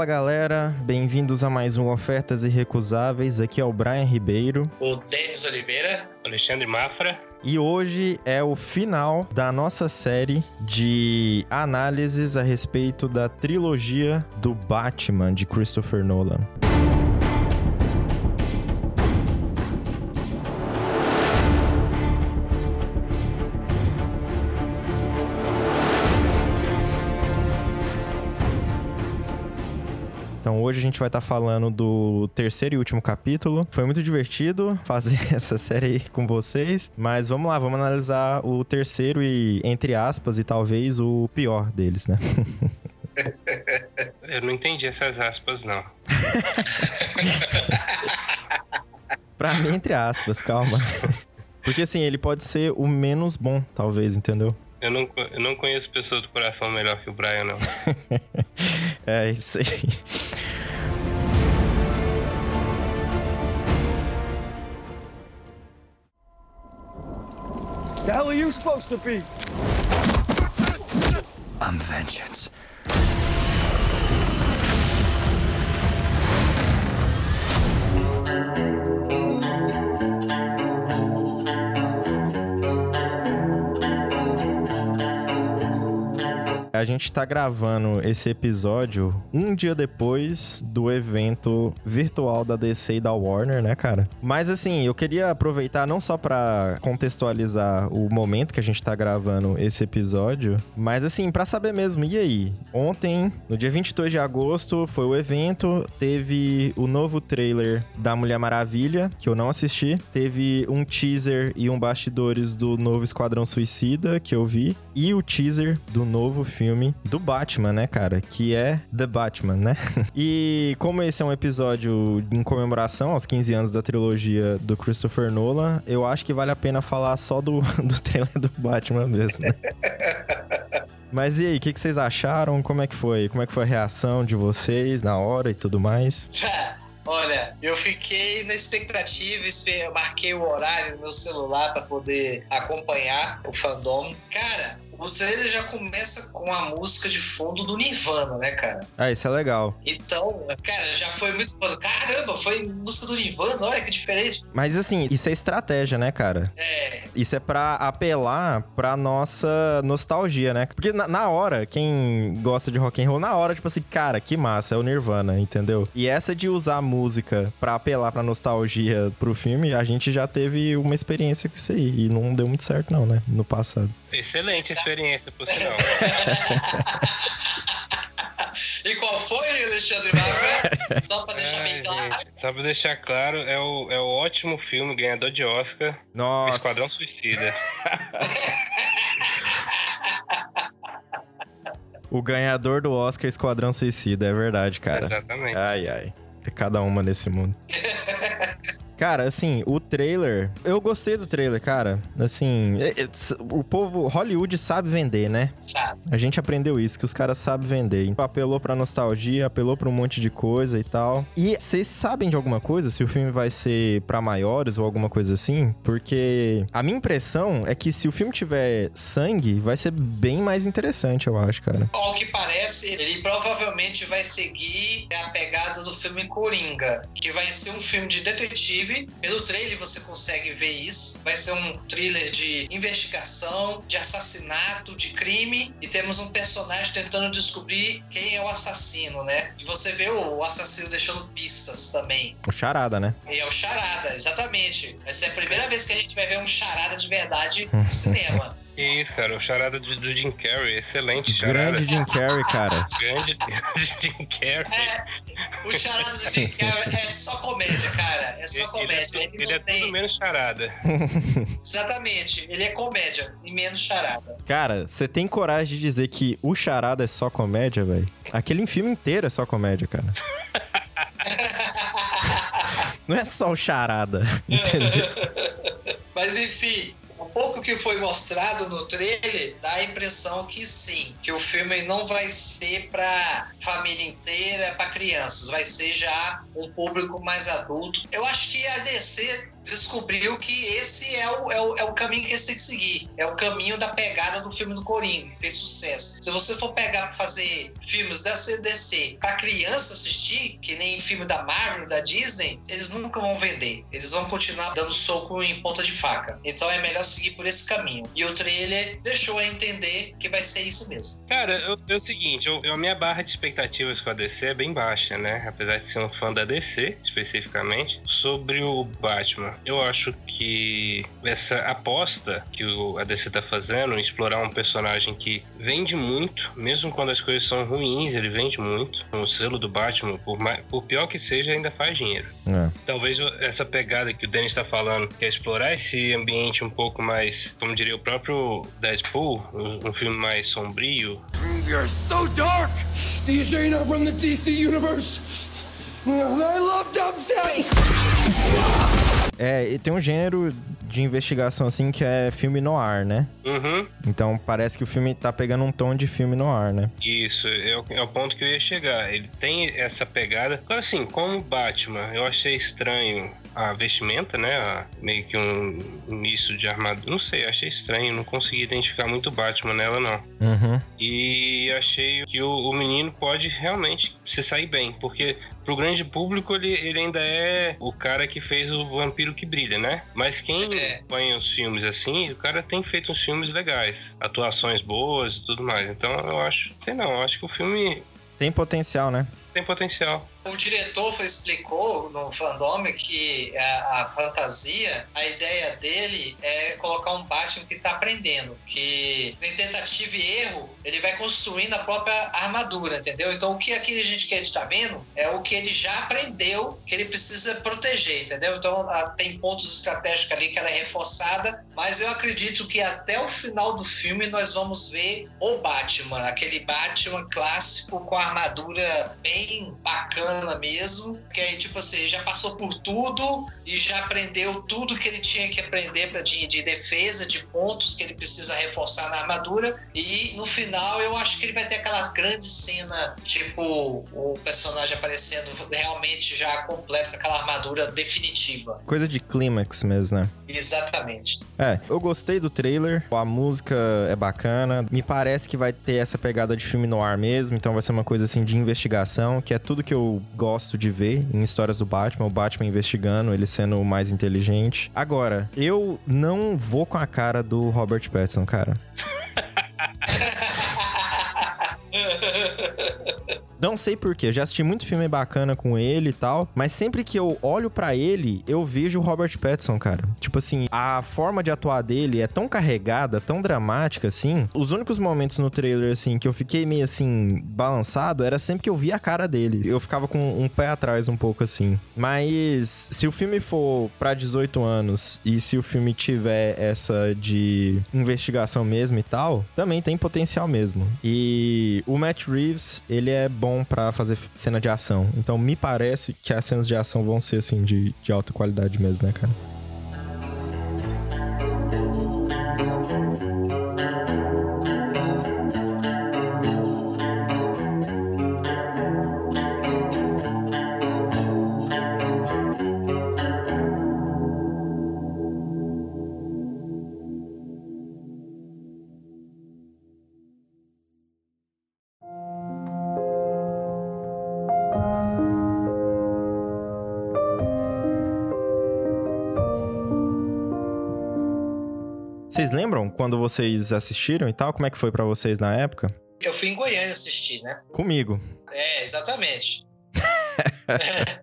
Fala galera, bem-vindos a mais um Ofertas Irrecusáveis. Aqui é o Brian Ribeiro. O Denis Oliveira. Alexandre Mafra. E hoje é o final da nossa série de análises a respeito da trilogia do Batman de Christopher Nolan. Hoje a gente vai estar falando do terceiro e último capítulo. Foi muito divertido fazer essa série aí com vocês, mas vamos lá, vamos analisar o terceiro e entre aspas e talvez o pior deles, né? Eu não entendi essas aspas não. pra mim entre aspas, calma. Porque assim, ele pode ser o menos bom, talvez, entendeu? Eu não, eu não conheço pessoa do coração melhor que o Brian, não. é isso aí. The hell are you supposed to be? I'm vengeance. A gente tá gravando esse episódio um dia depois do evento virtual da DC e da Warner, né, cara? Mas assim, eu queria aproveitar não só para contextualizar o momento que a gente tá gravando esse episódio, mas assim, para saber mesmo, e aí? Ontem, no dia 22 de agosto, foi o evento, teve o novo trailer da Mulher Maravilha, que eu não assisti, teve um teaser e um bastidores do novo Esquadrão Suicida, que eu vi, e o teaser do novo filme do Batman, né, cara? Que é The Batman, né? e como esse é um episódio em comemoração aos 15 anos da trilogia do Christopher Nolan, eu acho que vale a pena falar só do, do trailer do Batman mesmo, né? Mas e aí, o que, que, vocês acharam? Como é que foi? Como é que foi a reação de vocês na hora e tudo mais? Olha, eu fiquei na expectativa, marquei o horário no meu celular para poder acompanhar o fandom. Cara, o trailer já começa com a música de fundo do Nirvana, né, cara? Ah, isso é legal. Então, cara, já foi muito. Caramba, foi música do Nirvana, olha que diferente. Mas assim, isso é estratégia, né, cara? É. Isso é pra apelar pra nossa nostalgia, né? Porque na, na hora, quem gosta de rock and roll, na hora, tipo assim, cara, que massa, é o Nirvana, entendeu? E essa de usar a música pra apelar pra nostalgia pro filme, a gente já teve uma experiência com isso aí. E não deu muito certo, não, né? No passado. Excelente experiência, por sinal. e qual foi, Alexandre Mafra? Só pra deixar bem claro. Gente, só pra deixar claro, é o, é o ótimo filme, ganhador de Oscar. Nossa. Esquadrão Suicida. o ganhador do Oscar Esquadrão Suicida, é verdade, cara. Exatamente. Ai, ai. É cada uma nesse mundo. Cara, assim, o trailer. Eu gostei do trailer, cara. Assim, é, é, o povo. Hollywood sabe vender, né? Sabe. A gente aprendeu isso, que os caras sabem vender. Apelou pra nostalgia, apelou pra um monte de coisa e tal. E vocês sabem de alguma coisa? Se o filme vai ser pra maiores ou alguma coisa assim? Porque a minha impressão é que se o filme tiver sangue, vai ser bem mais interessante, eu acho, cara. Ao que parece, ele provavelmente vai seguir a pegada do filme Coringa, que vai ser um filme de detetive pelo trailer você consegue ver isso. Vai ser um thriller de investigação, de assassinato, de crime. E temos um personagem tentando descobrir quem é o assassino, né? E você vê o assassino deixando pistas também. O charada, né? E é o charada, exatamente. Vai ser a primeira vez que a gente vai ver um charada de verdade no cinema. Que isso, cara. O charada do, do Jim Carrey. Excelente charada. Grande Jim Carrey, cara. Grande Jim Carrey. É, o charada do Jim Carrey é só comédia, cara. É só comédia. Ele, ele, ele é tem... tudo menos charada. Exatamente. Ele é comédia e menos charada. Cara, você tem coragem de dizer que o charada é só comédia, velho? Aquele filme inteiro é só comédia, cara. Não é só o charada, entendeu? Mas enfim, pouco que foi mostrado no trailer dá a impressão que sim, que o filme não vai ser para família inteira, para crianças, vai ser já um público mais adulto. Eu acho que a DC descobriu que esse é o, é o, é o caminho que eles têm que seguir. É o caminho da pegada do filme do Coringa, que fez sucesso. Se você for pegar pra fazer filmes da CDC pra criança assistir, que nem filme da Marvel, da Disney, eles nunca vão vender. Eles vão continuar dando soco em ponta de faca. Então é melhor seguir por esse caminho. E o trailer deixou a entender que vai ser isso mesmo. Cara, eu, é o seguinte, eu, a minha barra de expectativas com a DC é bem baixa, né? Apesar de ser um fã da DC, especificamente. Sobre o Batman, eu acho que essa aposta que o, a DC tá fazendo em explorar um personagem que vende muito, mesmo quando as coisas são ruins, ele vende muito. O selo do Batman, por, mais, por pior que seja, ainda faz dinheiro. É. Talvez essa pegada que o Dennis tá falando, que é explorar esse ambiente um pouco mais, como diria o próprio Deadpool, um, um filme mais sombrio. You're so dark! These ain't from the DC Universe! I love dubstep! É, e tem um gênero de investigação, assim, que é filme no ar, né? Uhum. Então parece que o filme tá pegando um tom de filme no ar, né? Isso, é o, é o ponto que eu ia chegar. Ele tem essa pegada. Agora, assim, como Batman, eu achei estranho a vestimenta, né? meio que um misto de armadura. Não sei, achei estranho. Não consegui identificar muito Batman nela, não. Uhum. E achei que o, o menino pode realmente se sair bem, porque pro grande público ele, ele ainda é o cara que fez o Vampiro que Brilha, né? Mas quem é. acompanha os filmes assim, o cara tem feito uns filmes legais, atuações boas e tudo mais. Então eu acho, sei não, eu acho que o filme tem potencial, né? Tem potencial o diretor explicou no fandom que a, a, fantasia, a ideia dele é colocar um Batman que está aprendendo, que em tentativa e erro ele vai construindo a própria armadura, entendeu? Então o que aqui a gente quer estar vendo é o que ele já aprendeu, que ele precisa proteger, entendeu? Então tem pontos estratégicos ali que ela é reforçada, mas eu acredito que até o final do filme nós vamos ver o Batman, aquele Batman clássico com a armadura bem bacana bacana mesmo, que aí, tipo assim, já passou por tudo e já aprendeu tudo que ele tinha que aprender pra, de, de defesa, de pontos que ele precisa reforçar na armadura. E no final eu acho que ele vai ter aquelas grandes cenas, tipo, o personagem aparecendo realmente já completo com aquela armadura definitiva. Coisa de clímax mesmo, né? Exatamente. É, eu gostei do trailer, a música é bacana, me parece que vai ter essa pegada de filme no ar mesmo, então vai ser uma coisa assim de investigação, que é tudo que eu gosto de ver em histórias do Batman, o Batman investigando, ele sendo o mais inteligente. Agora, eu não vou com a cara do Robert Pattinson, cara. Não sei porquê, já assisti muito filme bacana com ele e tal, mas sempre que eu olho para ele, eu vejo o Robert Pattinson, cara. Tipo assim, a forma de atuar dele é tão carregada, tão dramática assim. Os únicos momentos no trailer assim que eu fiquei meio assim balançado era sempre que eu via a cara dele. Eu ficava com um pé atrás um pouco assim. Mas se o filme for para 18 anos e se o filme tiver essa de investigação mesmo e tal, também tem potencial mesmo. E o Matt Reeves, ele é bom bom para fazer cena de ação. Então me parece que as cenas de ação vão ser assim de, de alta qualidade mesmo, né, cara? Quando vocês assistiram e tal? Como é que foi para vocês na época? Eu fui em Goiânia assistir, né? Comigo. É, exatamente.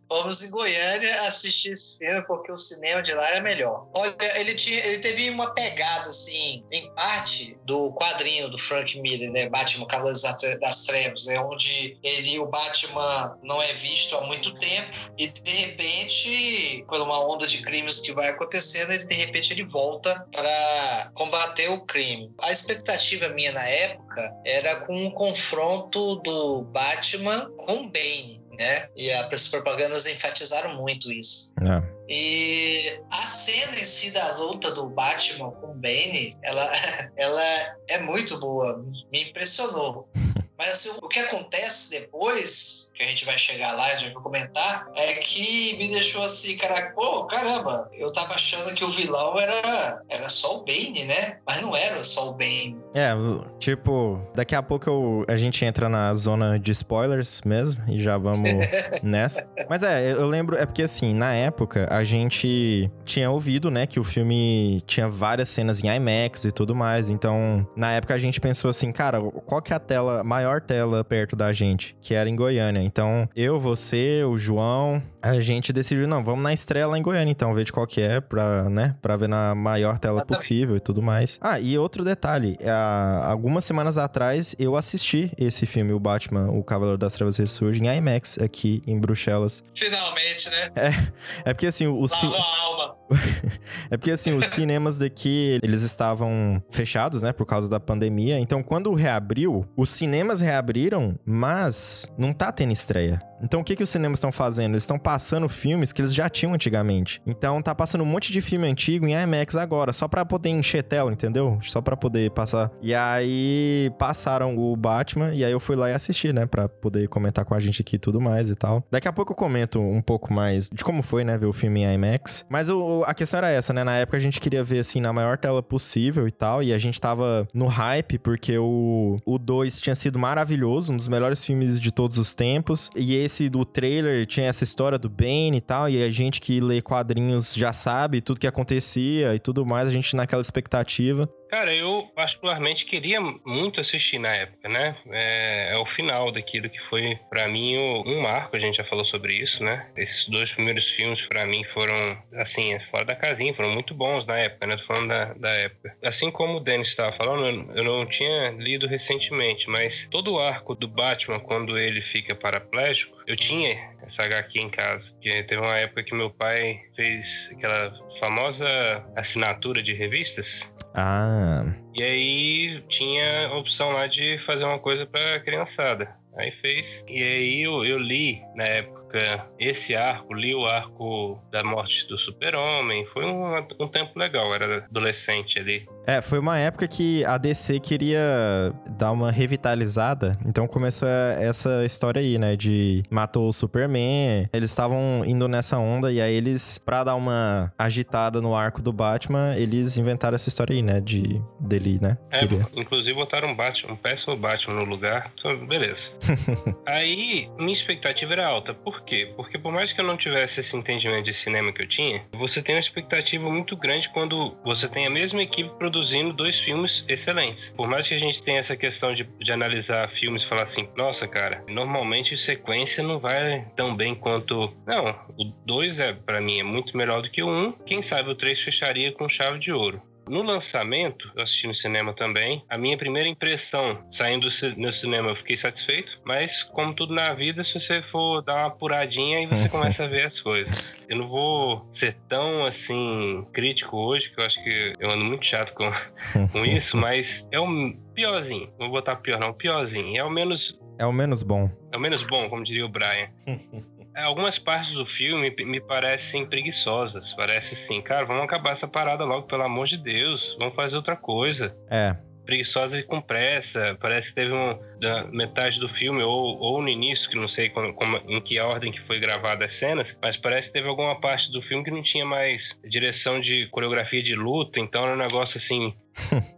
Fomos em Goiânia assistir esse filme porque o cinema de lá era melhor. Olha, ele, tinha, ele teve uma pegada, assim, em parte do quadrinho do Frank Miller, né? Batman Cavaleiros das Trevas, é onde ele, o Batman, não é visto há muito tempo e de repente, por uma onda de crimes que vai acontecendo, ele de repente ele volta para combater o crime. A expectativa minha na época era com um confronto do Batman com Bane né? E as propagandas enfatizaram muito isso. É. E a cena em si da luta do Batman com o Bane, ela, ela é muito boa, me impressionou. Mas assim, o que acontece depois, que a gente vai chegar lá, a gente vai comentar, é que me deixou assim, cara, pô, caramba, eu tava achando que o vilão era, era só o Bane, né? Mas não era só o Bane. É, tipo, daqui a pouco eu, a gente entra na zona de spoilers mesmo e já vamos nessa. Mas é, eu lembro, é porque assim, na época a gente tinha ouvido, né, que o filme tinha várias cenas em IMAX e tudo mais. Então, na época a gente pensou assim, cara, qual que é a tela, maior tela perto da gente? Que era em Goiânia. Então, eu, você, o João, a gente decidiu, não, vamos na estreia lá em Goiânia, então, ver de qual que é, pra, né, pra ver na maior tela possível e tudo mais. Ah, e outro detalhe, há algumas semanas atrás eu assisti esse filme, o Batman, o Cavaleiro das Trevas Ressurge, em IMAX, aqui em Bruxelas. Finalmente, né? É, é porque assim, o... Lavou a alma. é porque assim, os cinemas daqui, eles estavam fechados, né, por causa da pandemia. Então, quando reabriu, os cinemas reabriram, mas não tá tendo estreia. Então, o que, que os cinemas estão fazendo? Eles estão passando filmes que eles já tinham antigamente. Então, tá passando um monte de filme antigo em IMAX agora, só pra poder encher tela, entendeu? Só pra poder passar. E aí, passaram o Batman, e aí eu fui lá e assisti, né? Pra poder comentar com a gente aqui e tudo mais e tal. Daqui a pouco eu comento um pouco mais de como foi, né? Ver o filme em IMAX. Mas o, a questão era essa, né? Na época a gente queria ver, assim, na maior tela possível e tal. E a gente tava no hype, porque o 2 tinha sido maravilhoso, um dos melhores filmes de todos os tempos. E esse do trailer tinha essa história do Bane e tal, e a gente que lê quadrinhos já sabe tudo que acontecia e tudo mais, a gente naquela expectativa. Cara, eu particularmente queria muito assistir na época, né? É, é o final daquilo que foi, para mim, um marco. A gente já falou sobre isso, né? Esses dois primeiros filmes, para mim, foram, assim, fora da casinha, foram muito bons na época, né? Tô falando da, da época. Assim como o Dennis estava falando, eu não tinha lido recentemente, mas todo o arco do Batman, quando ele fica paraplégico, eu tinha essa HQ em casa. Que teve uma época que meu pai fez aquela famosa assinatura de revistas. Ah. E aí tinha a opção lá de fazer uma coisa pra criançada. Aí fez. E aí eu, eu li na época esse arco, li o arco da morte do super-homem. Foi um, um tempo legal, era adolescente ali. É, foi uma época que a DC queria dar uma revitalizada. Então começou essa história aí, né? De matou o Superman. Eles estavam indo nessa onda e aí eles, pra dar uma agitada no arco do Batman, eles inventaram essa história aí, né? De dele, né? É, Queria. inclusive botaram um Batman, um péssimo Batman no lugar. Então, beleza. aí, minha expectativa era alta. Por quê? Porque por mais que eu não tivesse esse entendimento de cinema que eu tinha, você tem uma expectativa muito grande quando você tem a mesma equipe produzindo dois filmes excelentes. Por mais que a gente tenha essa questão de, de analisar filmes e falar assim, nossa, cara, normalmente sequência não vai tão bem quanto. Não, o 2 é, para mim, é muito melhor do que o 1. Um. Quem sabe o 3 fecharia com chave de ouro. No lançamento, eu assisti no cinema também. A minha primeira impressão saindo no cinema, eu fiquei satisfeito. Mas, como tudo na vida, se você for dar uma apuradinha, aí você começa a ver as coisas. Eu não vou ser tão assim crítico hoje, que eu acho que eu ando muito chato com, com isso, mas é o piorzinho. Não vou botar pior, não, piorzinho. É o menos. É o menos bom. É o menos bom, como diria o Brian. algumas partes do filme me parecem preguiçosas. Parece assim, cara, vamos acabar essa parada logo, pelo amor de Deus. Vamos fazer outra coisa. É. Preguiçosa e com pressa. Parece que teve um, da metade do filme, ou, ou no início, que não sei como, como, em que ordem que foi gravada as cenas, mas parece que teve alguma parte do filme que não tinha mais direção de coreografia de luta, então era um negócio assim.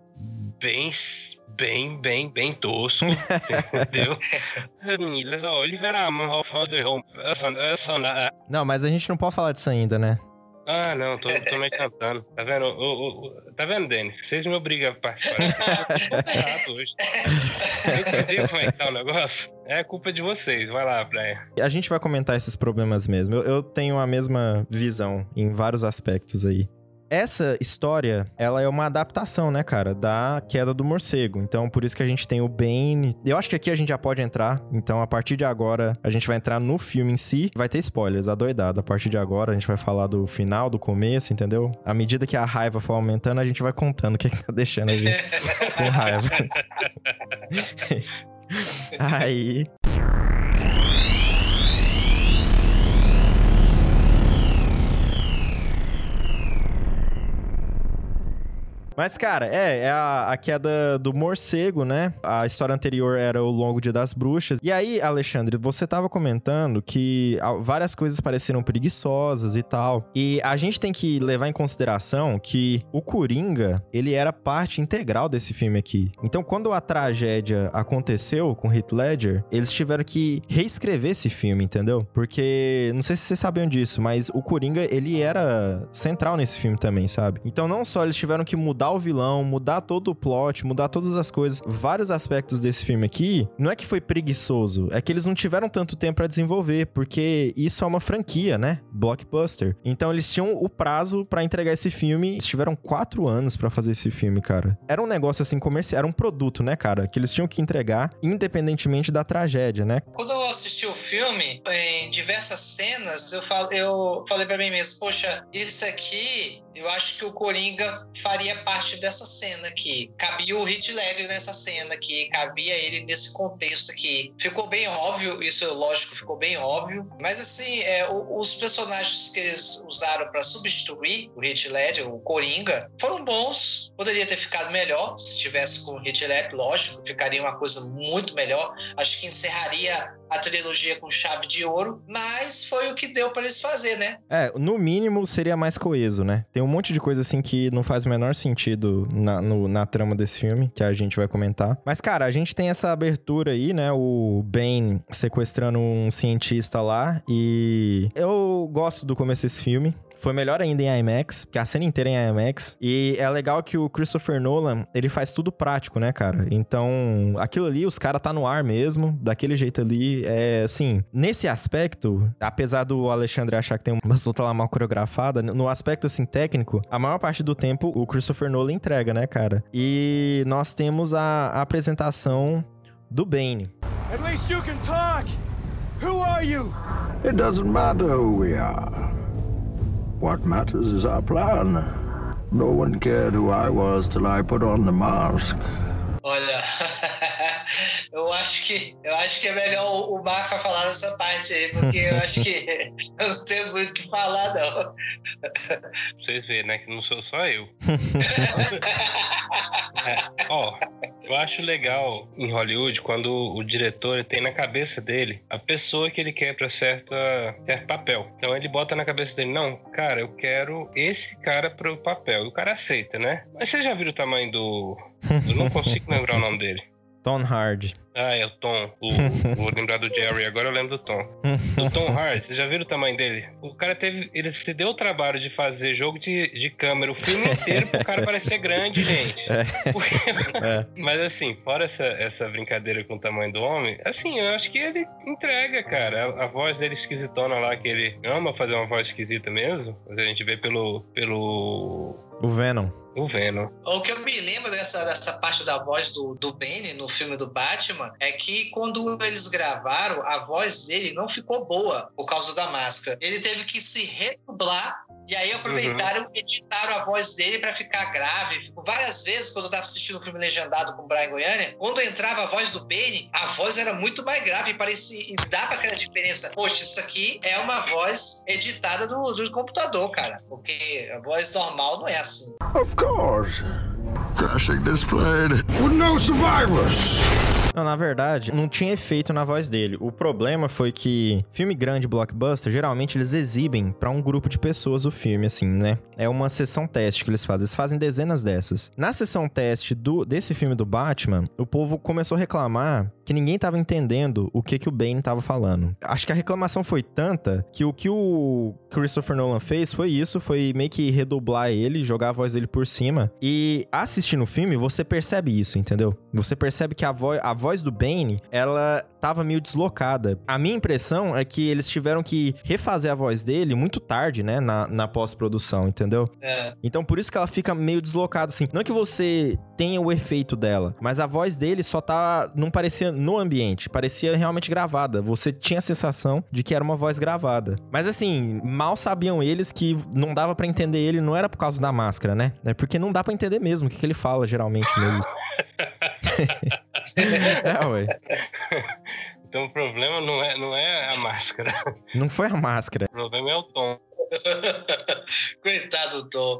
bem bem, bem, bem tosco, entendeu? não, mas a gente não pode falar disso ainda, né? Ah, não, tô, tô me cantando. Tá vendo? O, o, tá vendo, Denis? Vocês me obrigam a participar. Eu hoje. Eu entendi como é que tá o negócio. É culpa de vocês. Vai lá, Brian. A gente vai comentar esses problemas mesmo. Eu, eu tenho a mesma visão em vários aspectos aí. Essa história, ela é uma adaptação, né, cara, da queda do morcego. Então, por isso que a gente tem o Bane. Eu acho que aqui a gente já pode entrar. Então, a partir de agora, a gente vai entrar no filme em si. Vai ter spoilers, adoidado. A partir de agora, a gente vai falar do final, do começo, entendeu? À medida que a raiva for aumentando, a gente vai contando o que, é que tá deixando a gente com raiva. Aí, Mas, cara, é, é a, a queda do morcego, né? A história anterior era o Longo Dia das Bruxas. E aí, Alexandre, você tava comentando que várias coisas pareceram preguiçosas e tal. E a gente tem que levar em consideração que o Coringa, ele era parte integral desse filme aqui. Então, quando a tragédia aconteceu com Heath Ledger, eles tiveram que reescrever esse filme, entendeu? Porque, não sei se vocês sabiam disso, mas o Coringa, ele era central nesse filme também, sabe? Então, não só eles tiveram que mudar o vilão, mudar todo o plot, mudar todas as coisas, vários aspectos desse filme aqui, não é que foi preguiçoso, é que eles não tiveram tanto tempo para desenvolver, porque isso é uma franquia, né? Blockbuster. Então, eles tinham o prazo para entregar esse filme, eles tiveram quatro anos para fazer esse filme, cara. Era um negócio assim comercial, era um produto, né, cara? Que eles tinham que entregar, independentemente da tragédia, né? Quando eu assisti o filme, em diversas cenas, eu, falo, eu falei para mim mesmo, poxa, isso aqui eu acho que o Coringa faria parte dessa cena aqui. Cabia o Heath Ledger nessa cena aqui, cabia ele nesse contexto aqui. Ficou bem óbvio, isso lógico ficou bem óbvio, mas assim, é, os personagens que eles usaram para substituir o Heath Ledger, o Coringa, foram bons. Poderia ter ficado melhor se tivesse com o Heath Ledger, lógico, ficaria uma coisa muito melhor. Acho que encerraria a trilogia com chave de ouro, mas foi o que deu para eles fazer, né? É, no mínimo seria mais coeso, né? Tem um monte de coisa assim que não faz o menor sentido na, no, na trama desse filme, que a gente vai comentar. Mas, cara, a gente tem essa abertura aí, né? O Ben sequestrando um cientista lá e eu gosto do começo desse filme. Foi melhor ainda em IMAX, que a cena inteira é em IMAX. E é legal que o Christopher Nolan, ele faz tudo prático, né, cara? Então, aquilo ali, os caras tá no ar mesmo, daquele jeito ali. É assim, nesse aspecto, apesar do Alexandre achar que tem uma luta lá mal coreografada, no aspecto assim técnico, a maior parte do tempo o Christopher Nolan entrega, né, cara? E nós temos a, a apresentação do Bane. At least you can talk. Who are you? It doesn't matter who we are. What matters is our plan. No one cared who I was till I put on the mask. Olha, eu acho que eu acho que é melhor o, o Marco falar nessa parte aí, porque eu acho que eu não tenho muito o que falar, não. Vocês verem, né? Que não sou só eu. É, ó, eu acho legal em Hollywood quando o diretor tem na cabeça dele a pessoa que ele quer para certa certo papel. Então ele bota na cabeça dele, não, cara, eu quero esse cara pro papel. E o cara aceita, né? Mas você já viu o tamanho do. Eu não consigo lembrar o nome dele. Tom Hardy. Ah, é o Tom. O, vou lembrar do Jerry, agora eu lembro do Tom. O Tom Hardy, você já viu o tamanho dele? O cara teve. Ele se deu o trabalho de fazer jogo de, de câmera o filme inteiro pro cara parecer grande, gente. Porque- É. Mas assim, fora essa, essa brincadeira com o tamanho do homem, assim, eu acho que ele entrega, cara. A, a voz dele esquisitona lá, que ele ama fazer uma voz esquisita mesmo. A gente vê pelo. pelo. O Venom. o Venom. O que eu me lembro dessa, dessa parte da voz do, do Bane no filme do Batman é que quando eles gravaram, a voz dele não ficou boa por causa da máscara. Ele teve que se redublar e aí aproveitaram e editaram a voz dele pra ficar grave. Várias vezes, quando eu tava assistindo o filme legendado com o Brian Goiânia, quando entrava a voz do Bane, a voz era muito mais grave e parecia. E dava aquela diferença. Poxa, isso aqui é uma voz editada do, do computador, cara. Porque a voz normal não é assim. Of course. Crashing this plane with no survivors. Não, na verdade, não tinha efeito na voz dele. O problema foi que filme grande, blockbuster, geralmente eles exibem pra um grupo de pessoas o filme, assim, né? É uma sessão teste que eles fazem. Eles fazem dezenas dessas. Na sessão teste do, desse filme do Batman, o povo começou a reclamar que ninguém tava entendendo o que, que o Bane tava falando. Acho que a reclamação foi tanta que o que o Christopher Nolan fez foi isso, foi meio que redoblar ele, jogar a voz dele por cima. E assistindo o filme, você percebe isso, entendeu? Você percebe que a, vo a voz do Bane, ela tava meio deslocada. A minha impressão é que eles tiveram que refazer a voz dele muito tarde, né, na, na pós-produção, entendeu? É. Então por isso que ela fica meio deslocada, assim. Não que você tenha o efeito dela, mas a voz dele só tá. Não parecia no ambiente, parecia realmente gravada. Você tinha a sensação de que era uma voz gravada. Mas assim, mal sabiam eles que não dava pra entender ele, não era por causa da máscara, né? É porque não dá pra entender mesmo o que, que ele fala geralmente mesmo é, ué. Então o problema não é, não é a máscara. Não foi a máscara. O problema é o Tom. Coitado do Tom.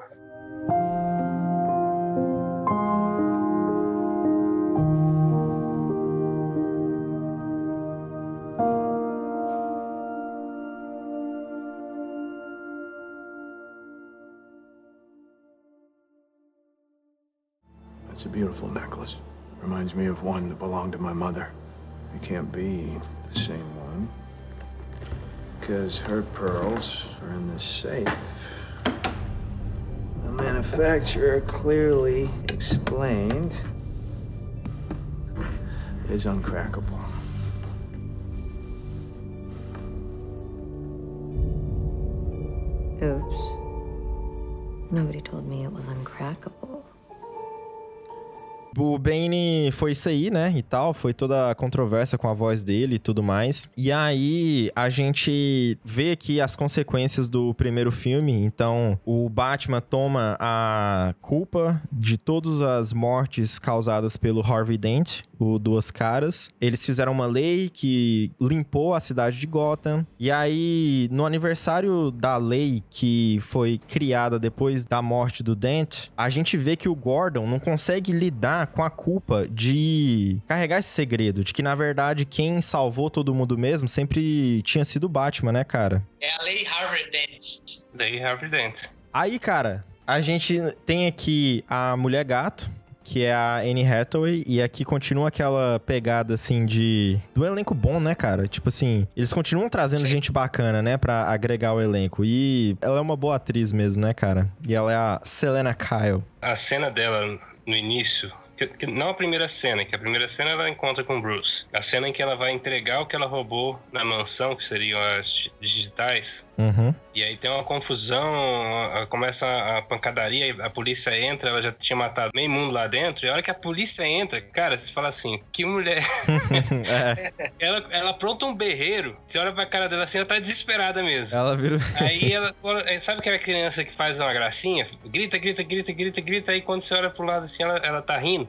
It's a beautiful necklace. Reminds me of one that belonged to my mother. It can't be the same one. Because her pearls are in the safe. The manufacturer clearly explained is uncrackable. Oops. Nobody told me it was uncrackable. O Bane foi isso aí, né? E tal. Foi toda a controvérsia com a voz dele e tudo mais. E aí a gente vê aqui as consequências do primeiro filme. Então, o Batman toma a culpa de todas as mortes causadas pelo Harvey Dent, o Duas Caras. Eles fizeram uma lei que limpou a cidade de Gotham. E aí, no aniversário da lei que foi criada depois da morte do Dent, a gente vê que o Gordon não consegue lidar com a culpa de carregar esse segredo, de que na verdade quem salvou todo mundo mesmo sempre tinha sido o Batman, né, cara? É a lei Harvard Dent. Daí Harvey Dent. Aí, cara, a gente tem aqui a Mulher Gato, que é a Anne Hathaway, e aqui continua aquela pegada, assim, de... Do elenco bom, né, cara? Tipo assim, eles continuam trazendo Sim. gente bacana, né, pra agregar o elenco. E ela é uma boa atriz mesmo, né, cara? E ela é a Selena Kyle. A cena dela no início. Que- que- Não a primeira cena, que a primeira cena ela encontra com o Bruce. A cena em que ela vai entregar o que ela roubou na mansão, que seriam as digitais. Uhum. E aí tem uma confusão, começa a pancadaria, a polícia entra, ela já tinha matado meio mundo lá dentro, e a hora que a polícia entra, cara, você fala assim, que mulher. é, Ela, ela apronta um berreiro, você olha pra cara dela assim, ela tá desesperada mesmo. ela vira... Aí ela, sabe aquela criança que faz uma gracinha? Grita, grita, grita, grita, grita, aí quando você olha pro lado assim, ela, ela tá rindo.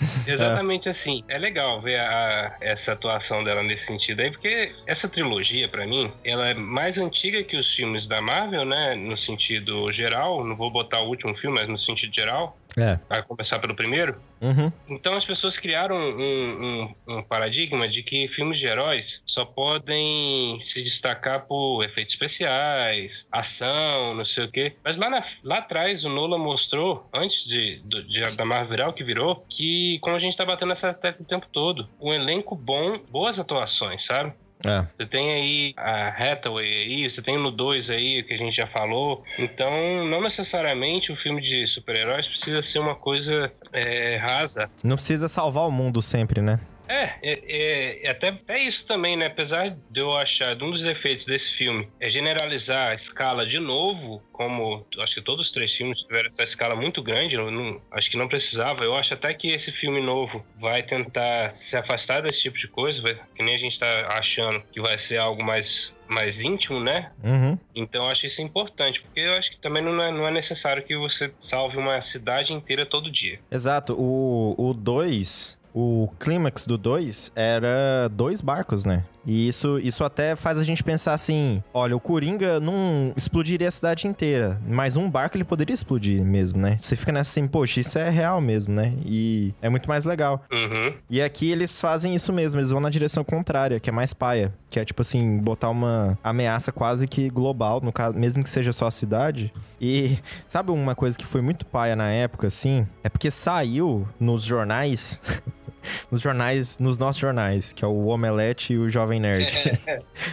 Exatamente assim. É legal ver a- essa atuação dela nesse sentido aí, porque essa trilogia, pra mim, ela é mais antiga que os filmes da Marvel, né? No sentido geral. Não vou botar o último filme, mas no sentido geral. É. Vai começar pelo primeiro. Uhum. Então as pessoas criaram um, um- um paradigma de que filmes de heróis só podem se destacar por efeitos especiais, ação, não sei o quê. Mas lá, na- lá atrás o Nola mostrou, antes de, do- de- da Marvel virar o que virou, que como a gente tá batendo essa tecla o tempo todo, um elenco bom, boas atuações, sabe? É. Você tem aí a Hathaway aí, você tem no 2 aí, que a gente já falou. Então, não necessariamente o filme de super-heróis precisa ser uma coisa é, rasa. Não precisa salvar o mundo sempre, né? É, é, é, até, até isso também, né? Apesar de eu achar de um dos efeitos desse filme é generalizar a escala de novo, como acho que todos os três filmes tiveram essa escala muito grande, não- acho que não precisava. Eu acho até que esse filme novo vai tentar se afastar desse tipo de coisa, vai- que nem a gente tá achando que vai ser algo mais, mais íntimo, né? Uhum. Então eu acho isso importante, porque eu acho que também não é, não é necessário que você salve uma cidade inteira todo dia. Exato. O 2, o clímax do 2 era dois barcos, né? E isso, isso até faz a gente pensar assim: olha, o Coringa não explodiria a cidade inteira, mas um barco ele poderia explodir mesmo, né? Você fica nessa assim, poxa, isso é real mesmo, né? E é muito mais legal. Uhum. E aqui eles fazem isso mesmo, eles vão na direção contrária, que é mais paia. Que é tipo assim, botar uma ameaça quase que global, no caso, mesmo que seja só a cidade. E sabe uma coisa que foi muito paia na época, assim? É porque saiu nos jornais. nos jornais, nos nossos jornais, que é o Omelete e o Jovem Nerd.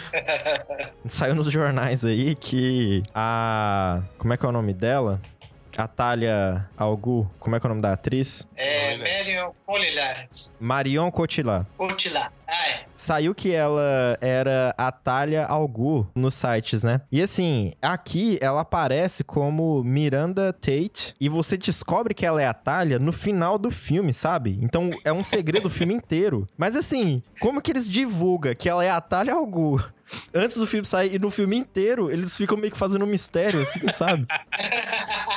saiu nos jornais aí que a. Como é que é o nome dela? A Thalia Algu, como é que é o nome da atriz? É. Marion Cotillard. Marion Cotillard. Cotillard. Ah, é. Saiu que ela era a Talia Algu nos sites, né? E assim, aqui ela aparece como Miranda Tate e você descobre que ela é a Talia no final do filme, sabe? Então é um segredo o filme inteiro. Mas assim, como que eles divulgam que ela é a Talia Algu? Antes do filme sair e no filme inteiro, eles ficam meio que fazendo um mistério, assim, sabe?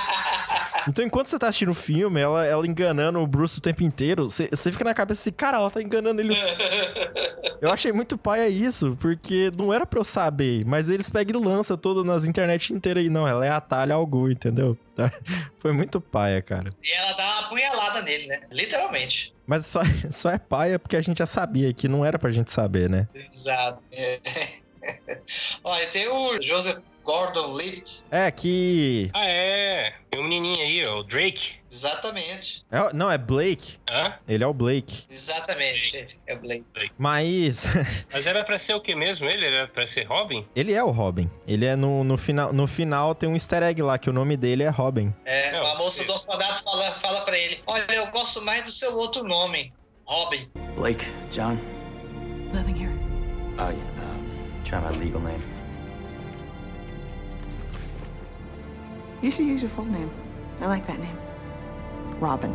Então, enquanto você tá assistindo o filme, ela, ela enganando o Bruce o tempo inteiro, você você fica na cabeça assim, cara, ela tá enganando ele. Eu achei muito paia isso, porque não era pra eu saber, mas eles pegam e lançam todo nas internet inteira aí. Não, ela é a Talha Algu, entendeu? Foi muito paia, cara. E ela dá uma apunhalada nele, né? Literalmente. Mas só, só é paia porque a gente já sabia que não era pra gente saber, né? Exato. É. Olha, tem o Joseph Gordon-Levitt. É, que... Ah, é. Tem um menininho aí, ó, o Drake. Exatamente. é- não, é Blake. Hã? Ele é o Blake. Exatamente. É o Blake. Mas Mas era pra ser o que mesmo? Ele era pra ser Robin? ele é o Robin. Ele é no, no, final, no final tem um easter egg lá que o nome dele é Robin. É, Não, a moça eu- do orfanato fala, fala pra ele: Olha, eu gosto mais do seu outro nome, Robin. Blake, John. Nothing here. Oh, yeah. Um, try my legal name. You should use your full name. I like that name. Robin.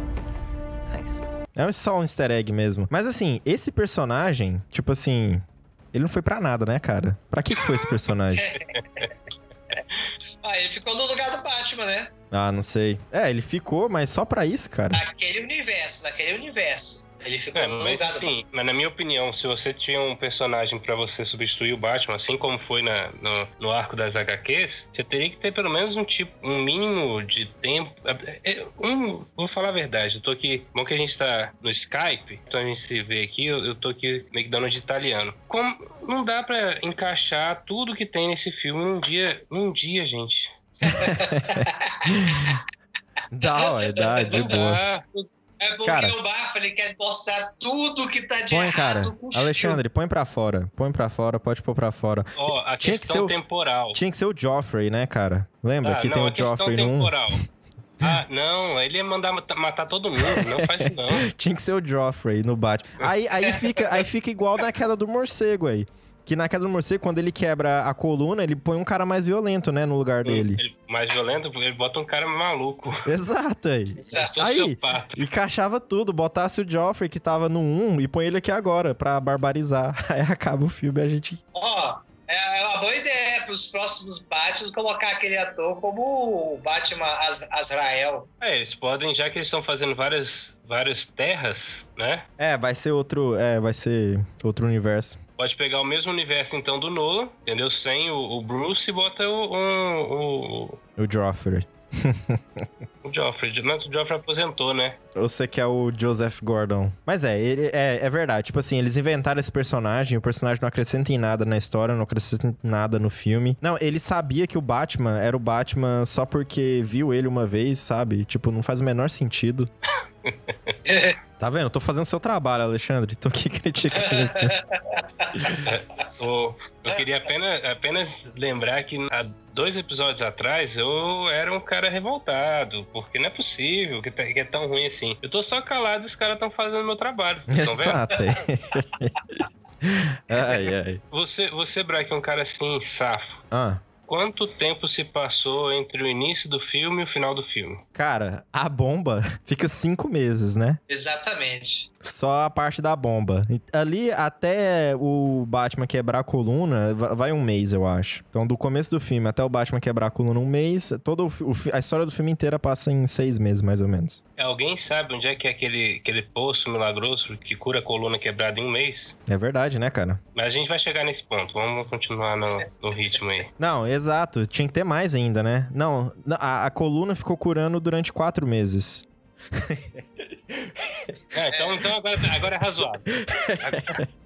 Thanks. É só um easter egg mesmo. Mas assim, esse personagem, tipo assim, ele não foi pra nada, né, cara? Pra que que foi esse personagem? Ah, ele ficou no lugar do Batman, né? ah, não sei. É, ele ficou, mas só pra isso, cara. Naquele universo, naquele universo. Ele ficou É, no mas lugar do assim, mas na minha opinião, se você tinha um personagem pra você substituir o Batman, assim como foi na, no, no arco das HQs, você teria que ter pelo menos um tipo, um mínimo de tempo. É, Um, vou falar a verdade, eu tô aqui. Bom que a gente tá no Skype, então a gente se vê aqui, eu, eu tô aqui meio que dando de italiano. Como não dá pra encaixar tudo que tem nesse filme num dia, num dia, gente. Dá, ué, dá, de boa. dá. É porque Cara. o Baffa ele quer mostrar tudo que tá de Põe, errado cara. com Alexandre, põe pra fora. Põe pra fora, pode pôr pra fora. Ó, a Tinha que questão ser o- temporal. Tinha que ser o Joffrey, né, cara? Lembra Ah, que não, tem o Joffrey no 1? temporal. Ah, não, ele ia mandar mata- matar todo mundo, não faz isso não. Tinha que ser o Joffrey no Batman. Aí, aí, fica, aí fica igual na queda do morcego aí. Que na queda do morcego, quando ele quebra a coluna, ele põe um cara mais violento, né, no lugar dele. Ele, mais violento, ele bota um cara maluco. Exato aí. Exato. Aí, Sociopata. encaixava tudo, botasse o Joffrey que tava no 1 e põe ele aqui agora pra barbarizar. Aí acaba o filme e a gente. Ó, é é uma boa ideia pros próximos Batman colocar aquele ator como o Batman Az- Azrael. É, eles podem, já que eles estão fazendo várias, várias terras, né? É, vai ser outro. É, vai ser outro universo. Pode pegar o mesmo universo então do Nolan, entendeu? Sem o, o Bruce e bota o, o, O Joffrey. o, Joffrey. Mas o Joffrey aposentou, né? Você que é o Joseph Gordon. Mas é, ele, é, é verdade. Tipo assim, eles inventaram esse personagem, o personagem não acrescenta em nada na história, não acrescenta em nada no filme. Não, ele sabia que o Batman era o Batman só porque viu ele uma vez, sabe? Tipo, não faz o menor sentido. Tá vendo? Tô fazendo seu trabalho, Alexandre. Tô aqui criticando. O- eu queria apenas, apenas lembrar que há dois episódios atrás eu era um cara revoltado, porque não é possível que, tá- que é tão ruim assim. Eu tô só calado e os caras estão fazendo meu trabalho. Exato. ai, ai. Você, você, Braque, é um cara assim, safo. Ah, Quanto tempo se passou entre o início do filme e o final do filme? cara, a bomba fica cinco meses, né? Exatamente. Só a parte da bomba. Ali até o Batman quebrar a coluna, va- vai um mês, eu acho. Então, do começo do filme até o Batman quebrar a coluna, um mês. Fi- a história do filme inteira passa em seis meses, mais ou menos. Alguém sabe onde é que é aquele, aquele poço milagroso que cura a coluna quebrada em um mês? É verdade, né, cara? Mas a gente vai chegar nesse ponto. Vamos continuar no, no ritmo aí. Não, exato. Tinha que ter mais ainda, né? Não, a, a coluna ficou curando durante quatro meses. É, então, então agora, agora é razoável.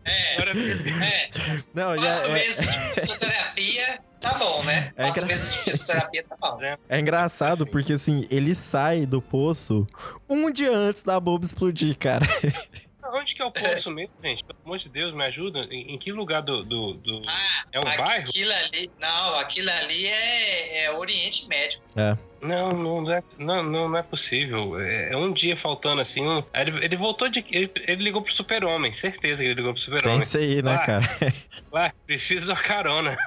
É, Agora, é. Não, Quatro é, meses de fisioterapia, tá bom, né? É Quatro engra- meses de fisioterapia, tá bom. é engraçado porque, assim, ele sai do poço um dia antes da bomba explodir, cara. Onde que é o poço mesmo, gente? Pelo amor de Deus, me ajuda. Em, em que lugar do. do, do- Ah, É um bairro? aquilo ali. Não, aquilo ali é, é Oriente Médio. É. Não, não, não é, não, não, não é possível. É, é um dia faltando assim. Um... Ele, ele voltou de. Ele, ele ligou pro super-homem, certeza que ele ligou pro super-homem. Pensa aí, né, Ah. cara? Lá, preciso da carona.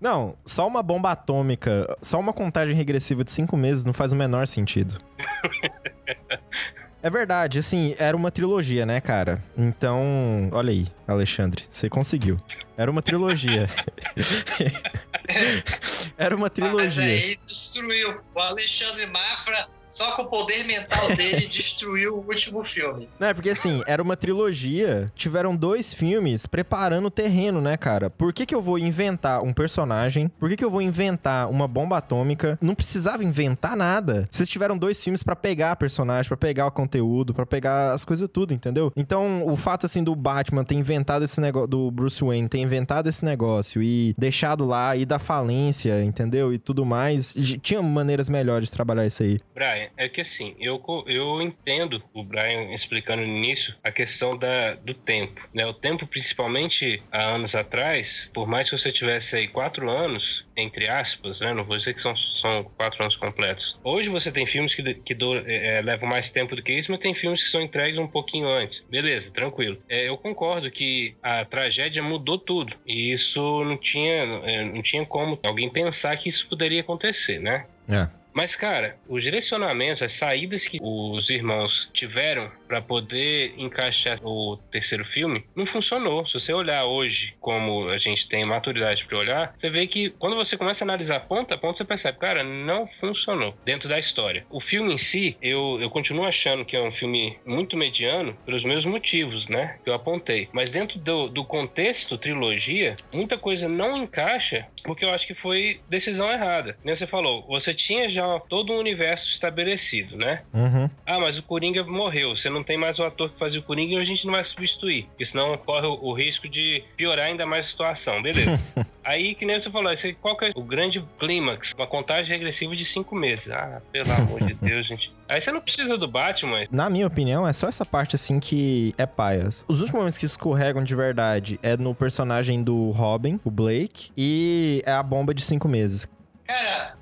Não, só uma bomba atômica, só uma contagem regressiva de cinco meses não faz o menor sentido. É verdade, assim, era uma trilogia, né, cara? Então, olha aí, Alexandre, você conseguiu. Era uma trilogia. era uma Mas trilogia. aí destruiu. O Alexandre Mafra só que o poder mental dele destruiu o último filme. Não, é porque assim, era uma trilogia, tiveram dois filmes preparando o terreno, né, cara? Por que que eu vou inventar um personagem? Por que que eu vou inventar uma bomba atômica? Não precisava inventar nada. Vocês tiveram dois filmes pra pegar a personagem, pra pegar o conteúdo, pra pegar as coisas tudo, entendeu? Então, o fato assim do Batman ter inventado esse negócio, do Bruce Wayne ter inventado esse negócio e deixado lá e da falência, entendeu? E tudo mais, tinha maneiras melhores de trabalhar isso aí. Brian, é que assim, eu, eu entendo o Brian explicando no início a questão da, do tempo. Né? O tempo, principalmente há anos atrás, por mais que você tivesse aí quatro anos, entre aspas, né? não vou dizer que são, são quatro anos completos. Hoje você tem filmes que, que do- é, é, levam mais tempo do que isso, mas tem filmes que são entregues um pouquinho antes. Beleza, tranquilo. É, eu concordo que a tragédia mudou tudo. E isso não tinha, é, não tinha como alguém pensar que isso poderia acontecer, né? É. Mas, cara, os direcionamentos, as saídas que os irmãos tiveram para poder encaixar o terceiro filme, não funcionou. Se você olhar hoje, como a gente tem maturidade para olhar, você vê que quando você começa a analisar ponta a ponta, você percebe, cara, não funcionou dentro da história. O filme em si, eu, eu continuo achando que é um filme muito mediano pelos meus motivos, né? Que eu apontei. Mas dentro do, do contexto trilogia, muita coisa não encaixa porque eu acho que foi decisão errada. Nem você falou, você tinha já todo um universo estabelecido, né? Uhum. Ah, mas o Coringa morreu. Você não tem mais o ator que fazia o Coringa e a gente não vai substituir. Porque senão corre o, o risco de piorar ainda mais a situação. Beleza. Aí, que nem você falou, esse, qual que é o grande clímax? Uma contagem regressiva de cinco meses. Ah, pelo amor de Deus, gente. Aí você não precisa do Batman. Na minha opinião, é só essa parte assim que é paias. Os únicos momentos que escorregam de verdade é no personagem do Robin, o Blake, e é a bomba de cinco meses. Cara,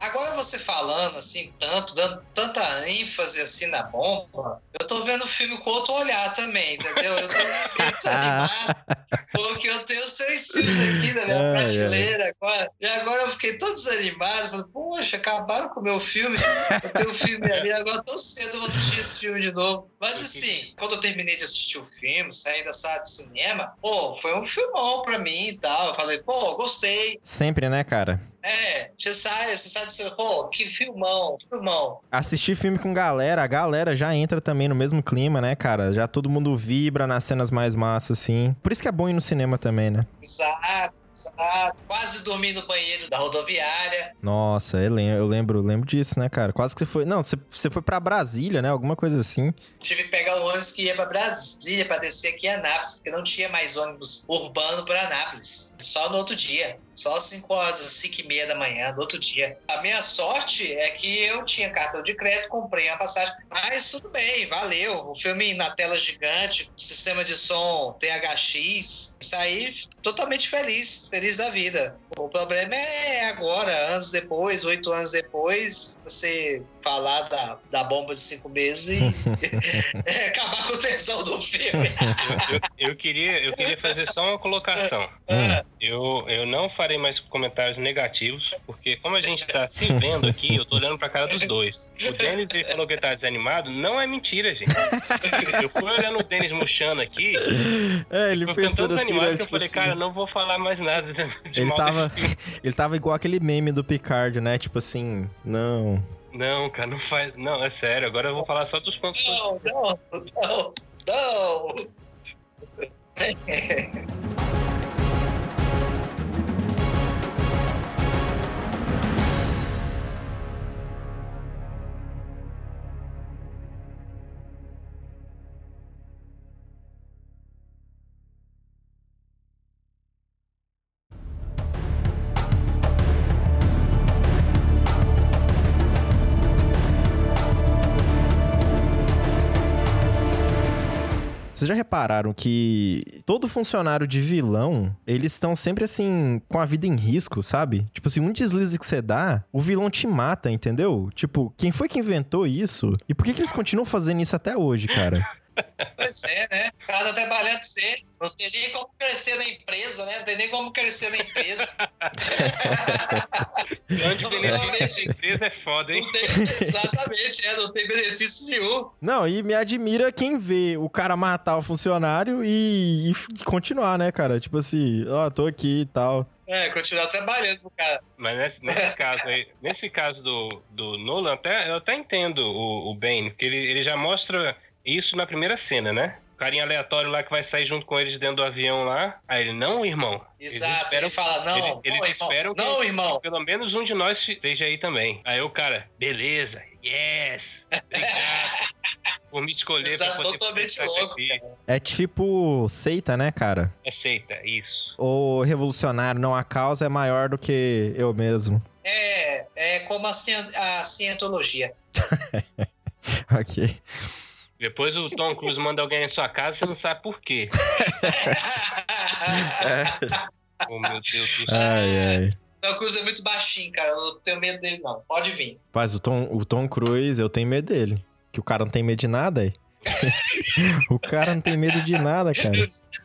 agora você falando assim, tanto, dando tanta ênfase assim na bomba, eu tô vendo o filme com outro olhar também, entendeu? Eu tô desanimado, porque eu tenho os três filmes aqui na minha prateleira agora. E agora eu fiquei todo desanimado, falei, poxa, acabaram com o meu filme. Eu tenho um filme ali, agora tão cedo eu vou assistir esse filme de novo. Mas assim, quando eu terminei de assistir o filme, saí da sala de cinema, pô, foi um filmão pra mim e tal. Eu falei, pô, gostei. Sempre, né, cara? É, você sai, você sai do seu, pô, que filmão, filmão. Assistir filme com galera, a galera já entra também no mesmo clima, né, cara? Já todo mundo vibra nas cenas mais massas, assim. Por isso que é bom ir no cinema também, né? Exato, exato. Quase dormi no banheiro da rodoviária. Nossa, eu lembro, eu lembro, lembro disso, né, cara? Quase que você foi. Não, você, você foi pra Brasília, né? Alguma coisa assim. Tive que pegar o ônibus que ia pra Brasília pra descer aqui em Anápolis, porque não tinha mais ônibus urbano pra Anápolis. Só no outro dia. Só 5 horas, 5 e meia da manhã, do outro dia. A minha sorte é que eu tinha cartão de crédito, comprei uma passagem. Mas tudo bem, valeu. O filme na tela gigante, sistema de som THX. Saí totalmente feliz, feliz da vida. O problema é agora, anos depois, oito anos depois, você falar da, da bomba de cinco meses e acabar com o tesão do filme. Eu, eu- eu queria, eu queria fazer só uma colocação. É. Eu, eu não farei mais comentários negativos, porque como a gente tá se vendo aqui, eu tô olhando pra cara dos dois. O Denis falou que ele tá desanimado, não é mentira, gente. Eu fui olhando o Denis murchando aqui, É, ele pensando assim, desanimado né? que eu Tipo falei, assim. cara, não vou falar mais nada de Ele mal tava, desse filme. ele tava igual aquele meme do Picard, né? Tipo assim, não. Não, cara, não faz. Não, é sério, agora eu vou falar só dos pontos Não, não, não, não. já repararam que todo funcionário de vilão, eles estão sempre assim, com a vida em risco, sabe? Tipo assim, um deslize que você dá, o vilão te mata, entendeu? Tipo, quem foi que inventou isso? E por que, que eles continuam fazendo isso até hoje, cara? Pois é, né? O cara tá trabalhando pra você. Não tem nem como crescer na empresa, né? Não tem nem como crescer na empresa. Onde tem Totalmente. empresa é foda, hein? Tem, exatamente, é, não tem benefício nenhum. Não, e me admira quem vê o cara matar o funcionário e, e continuar, né, cara? Tipo assim, ó, tô aqui e tal. É, continuar trabalhando pro cara. Mas nesse, nesse caso aí, nesse caso do, do Nolan, até, eu até entendo o, o Bane, porque ele, ele já mostra isso na primeira cena, né? O carinha aleatório lá que vai sair junto com eles dentro do avião lá. Aí ele, não, irmão. Eles Exato, esperam- ele fala, não, eles, não, eles irmão, esperam que não, irmão. pelo menos um de nós esteja aí também. Aí o cara, beleza, yes, obrigado por me escolher pra Exato, poder totalmente louco. É tipo seita, né, cara? Aceita, isso. Ou revolucionário, não, a causa é maior do que eu mesmo. É, é como a, cien- a cientologia. Ok. Depois o Tom Cruise manda alguém em sua casa, você não sabe por quê. Oh, meu Deus do céu. Ai, ai. Tom Cruise é muito baixinho, cara. Eu não tenho medo dele, não. Pode vir. Mas o Tom, o Tom Cruise, eu tenho medo dele. Que o cara não tem medo de nada aí. o cara não tem medo de nada, cara.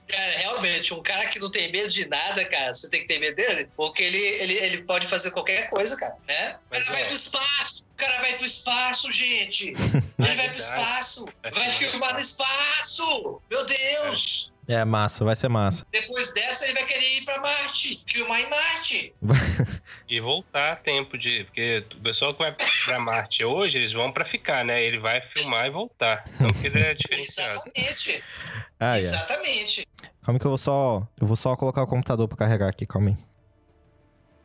Cara, realmente, um cara que não tem medo de nada, cara, você tem que ter medo dele, porque ele, ele, ele pode fazer qualquer coisa, cara, né? O Mas, cara vai pro espaço! O cara vai pro espaço, gente! Ele vai pro verdade. espaço! É Vai filmar no espaço! Meu Deus! É massa, vai ser massa. Depois dessa, ele vai querer ir pra Marte! Filmar em Marte! E voltar a tempo de. Porque o pessoal que vai pra Marte hoje, eles vão pra ficar, né? Ele vai filmar e voltar. Então, porque ele é diferenciado. Exatamente! Ah, é. Exatamente! Calma que eu vou só. Eu vou só colocar o computador pra carregar aqui, calma aí.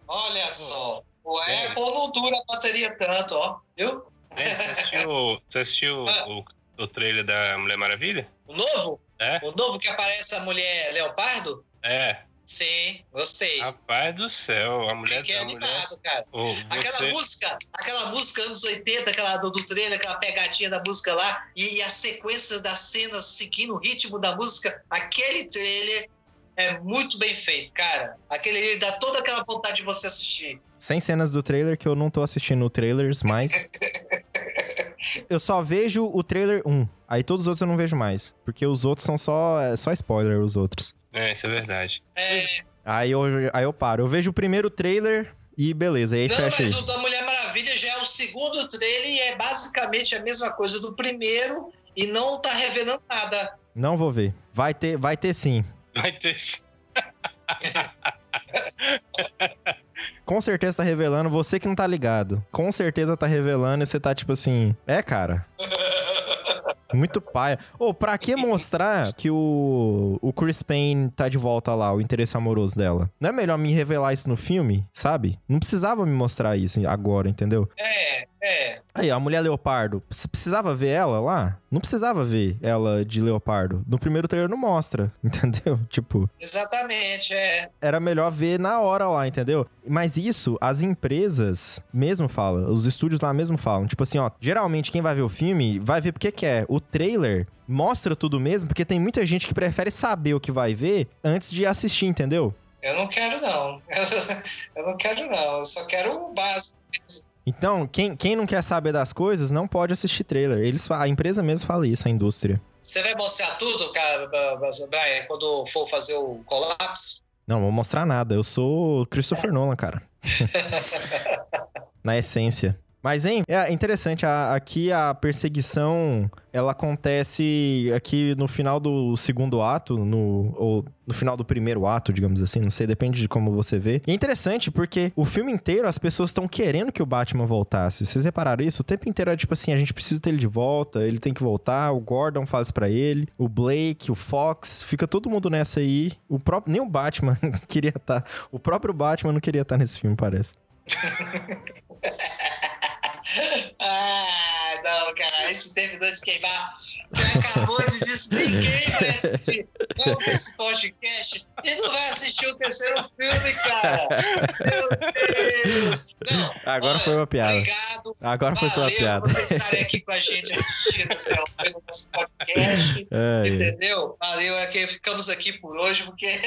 Olha só! O É. Apple não dura a bateria tanto, ó. Viu? Né? Você assistiu, você assistiu Ah. o, o trailer da Mulher Maravilha? O novo? É? O novo que aparece a mulher leopardo? É. Sim, gostei. Rapaz do céu, a mulher. Fiquei mulher animado, cara. o- Aquela você, música, aquela música anos 80, aquela do, do trailer, aquela pegadinha da música lá, e, e a sequência das cenas seguindo o ritmo da música, aquele trailer é muito bem feito, cara. Aquele ele dá toda aquela vontade de você assistir. Sem cenas do trailer, que eu não tô assistindo trailers mais. eu só vejo o trailer 1. Aí todos os outros eu não vejo mais. Porque os outros são só, é só spoiler, os outros. É, isso é verdade. É, Aí eu, aí eu paro. Eu vejo o primeiro trailer e beleza. Aí não, fecha aí. mas o da Mulher Maravilha já é o segundo trailer e é basicamente a mesma coisa do primeiro e não tá revelando nada. Não vou ver. Vai ter, vai ter sim. Vai ter. Com certeza tá revelando. Você que não tá ligado. Com certeza tá revelando e você tá tipo assim. É, cara. Muito paia. Ô, pra que mostrar que o, o Chris Payne tá de volta lá, o interesse amoroso dela? Não é melhor me revelar isso no filme, sabe? Não precisava me mostrar isso agora, entendeu? É, é. Aí, a mulher leopardo, precisava ver ela lá? Não precisava ver ela de leopardo. No primeiro trailer não mostra, entendeu? Tipo, Exatamente, é. era melhor ver na hora lá, entendeu? Mas isso, as empresas mesmo falam, os estúdios lá mesmo falam. Tipo assim, ó, geralmente quem vai ver o filme vai ver porque quer. O trailer mostra tudo mesmo, porque tem muita gente que prefere saber o que vai ver antes de assistir, entendeu? Eu não quero, não. Eu não quero, não. Eu só quero o básico. Então, quem, quem não quer saber das coisas não pode assistir trailer. Eles, a empresa mesmo fala isso, a indústria. Você vai mostrar tudo, cara, Brian, quando for fazer o colapso? Não, vou mostrar nada. Eu sou Christopher Nolan, cara. Na essência. Mas, hein, é interessante, a- aqui a perseguição, ela acontece aqui no final do segundo ato, no, ou no final do primeiro ato, digamos assim, não sei, depende de como você vê. E é interessante porque o filme inteiro as pessoas estão querendo que o Batman voltasse. Vocês repararam isso? O tempo inteiro é tipo assim, a gente precisa ter ele de volta, ele tem que voltar, o Gordon isso pra ele, o Blake, o Fox, fica todo mundo nessa aí. O próprio, nem o Batman queria estar, o próprio Batman não queria estar nesse filme, parece. Ah, não, cara, esse terminou de queimar. Você acabou de dizer ninguém vai assistir esse podcast e não vai assistir o terceiro filme, cara. Meu Deus. Não, Agora olha, foi uma piada. Obrigado. Agora foi só uma piada. estarem aqui com a gente assistindo esse o nosso podcast. É, é. Entendeu? Valeu, é que ficamos aqui por hoje, porque.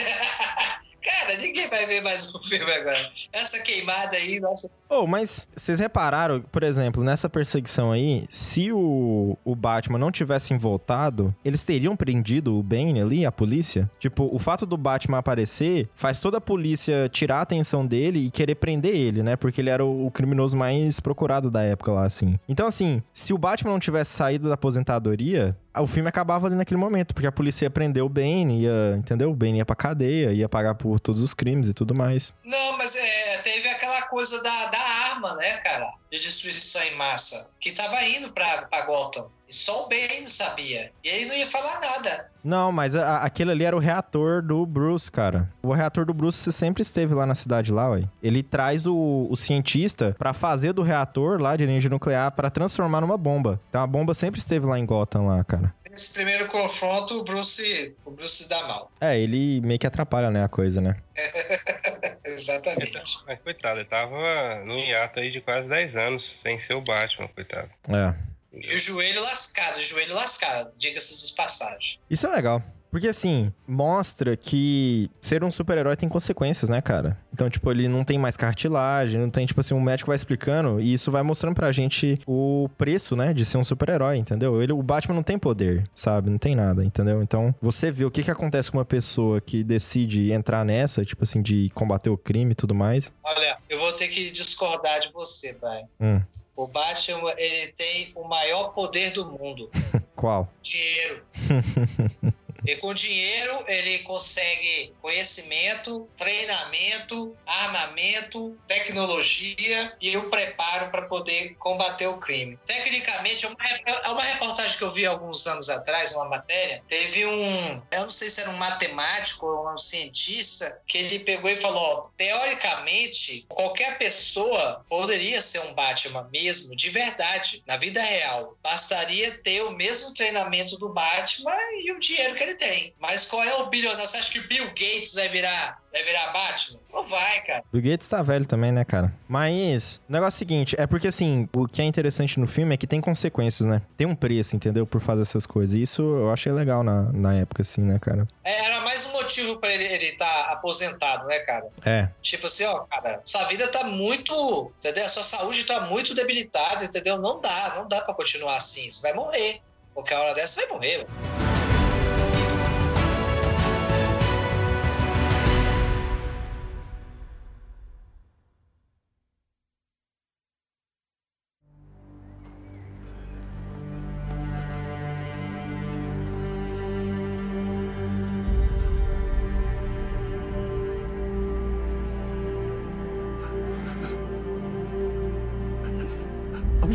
Cara, ninguém vai ver mais um filme agora. Essa queimada aí, nossa. Oh, mas vocês repararam, por exemplo, nessa perseguição aí, se o, o Batman não tivessem voltado, eles teriam prendido o Bane ali, a polícia? Tipo, o fato do Batman aparecer faz toda a polícia tirar a atenção dele e querer prender ele, né? Porque ele era o, criminoso mais procurado da época lá, assim. Então, assim, se o Batman não tivesse saído da aposentadoria, o filme acabava ali naquele momento, porque a polícia ia prender o Bane, ia, entendeu? O Bane ia pra cadeia, ia pagar por todos os crimes e tudo mais. Não, mas é, teve aquela coisa da, da arma, né, cara? De destruição em massa, que tava indo pra, pra Gotham. E só o Bane sabia. E ele não ia falar nada. Não, mas a, aquele ali era o reator do Bruce, cara. O reator do Bruce sempre esteve lá na cidade lá, ué. Ele traz o, o cientista pra fazer do reator lá de energia nuclear pra transformar numa bomba. Então a bomba sempre esteve lá em Gotham lá, cara. Nesse primeiro confronto, o Bruce, o Bruce se dá mal. É, ele meio que atrapalha, né, a coisa, né? Exatamente. Mas coitado, ele tava num hiato aí de quase 10 anos, sem ser o Batman, coitado. É. E o joelho lascado, o joelho lascado, diga-se de passagem. Isso é legal. Porque assim, mostra que ser um super-herói tem consequências, né, cara? Então, tipo, ele não tem mais cartilagem, não tem, tipo assim, um médico vai explicando e isso vai mostrando pra gente o preço, né, de ser um super-herói, entendeu? Ele, o Batman não tem poder, sabe? Não tem nada, entendeu? Então, você vê o que que acontece com uma pessoa que decide entrar nessa, tipo assim, de combater o crime e tudo mais. Olha, eu vou ter que discordar de você, pai. Hum, O Batman, ele tem o maior poder do mundo. qual? Dinheiro. E com dinheiro ele consegue conhecimento, treinamento, armamento, tecnologia e o preparo para poder combater o crime. Tecnicamente, é uma, é uma reportagem que eu vi alguns anos atrás, uma matéria, teve um, eu não sei se era um matemático ou um cientista, que ele pegou e falou, ó, teoricamente, qualquer pessoa poderia ser um Batman mesmo, de verdade, na vida real. Bastaria ter o mesmo treinamento do Batman e o dinheiro que ele tem. Mas qual é o bilionário? Você acha que Bill Gates vai virar, vai virar Batman? Não vai, cara. O Gates tá velho também, né, cara? Mas, o negócio é o seguinte, é porque assim, o que é interessante no filme é que tem consequências, né? Tem um preço, entendeu? Por fazer essas coisas. E isso eu achei legal na, na época, assim, né, cara? É, Era mais um motivo pra ele estar tá aposentado, né, cara? É. Tipo assim, ó, cara, sua vida tá muito, entendeu? Sua saúde tá muito debilitada, entendeu? Não dá, não dá pra continuar assim. Você vai morrer. Qualquer hora dessa você vai morrer. mano.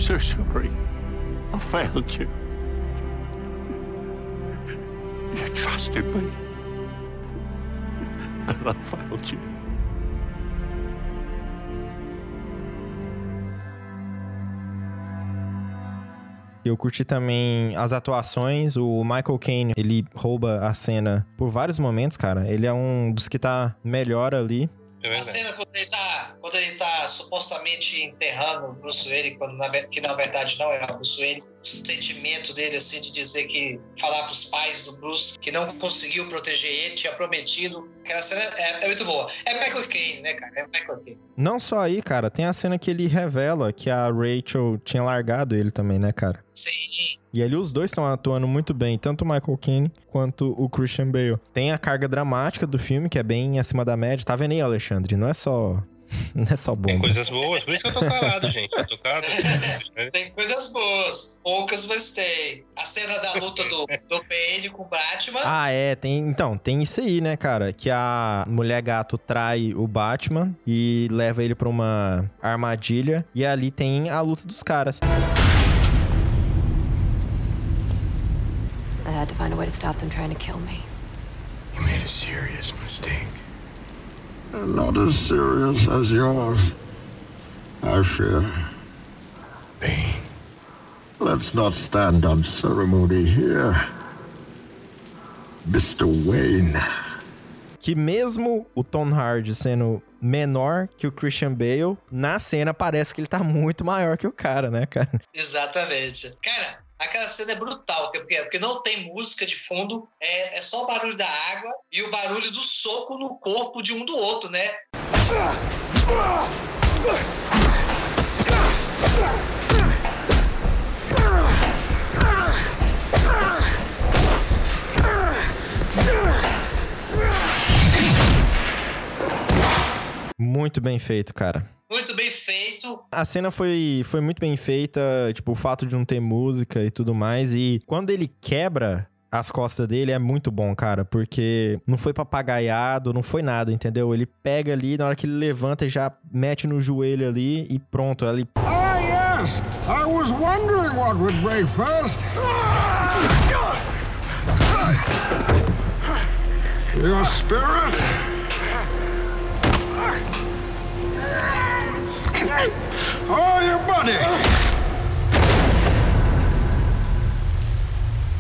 So sorry. I failed you. You trusted me. And I failed you. Eu curti também as atuações. O Michael Caine, ele rouba a cena por vários momentos, cara. Ele é um dos que tá melhor ali. É A cena quando ele tá, quando ele tá supostamente enterrando o Bruce Wayne, quando na, que na verdade não é o Bruce Wayne, o sentimento dele, assim, de dizer que falar pros pais do Bruce que não conseguiu proteger ele, tinha prometido. Aquela cena é, é muito boa. É Michael Caine, né, cara? É Michael Caine. Não só aí, cara, tem a cena que ele revela que a Rachel tinha largado ele também, né, cara? Sim. E ali os dois estão atuando muito bem, tanto o Michael Caine quanto o Christian Bale. Tem a carga dramática do filme, que é bem acima da média. Tá vendo aí, Alexandre? Não é só. Não é só Tem bomba. coisas boas, por isso que eu tô calado, gente. Eu tô calado. Tem coisas boas, poucas, mas tem. A cena da luta do, do Bane com o Batman. Ah, é, tem. Então, tem isso aí, né, cara? Que a mulher gato trai o Batman e leva ele pra uma armadilha. E ali tem a luta dos caras. I had to find a way to stop them trying to kill me. You made a serious mistake. Not as serious as yours. I fear. Bane. Let's not stand on ceremony here. Mr. Wayne. Que mesmo o Tom Hardy sendo menor que o Christian Bale, na cena parece que ele tá muito maior que o cara, né, cara? Exatamente. Cara, Aquela cena é brutal, porque, porque não tem música de fundo, é, é só o barulho da água e o barulho do soco no corpo de um do outro, né? Muito bem feito, cara. Muito bem feito. A cena foi, foi muito bem feita, tipo, o fato de não ter música e tudo mais. E quando ele quebra as costas dele é muito bom, cara, porque não foi papagaiado, não foi nada, entendeu? Ele pega ali, na hora que ele levanta, já mete no joelho ali e pronto. Ele... Ah, yes! I was wondering what would break first. Your spirit? Oh, your!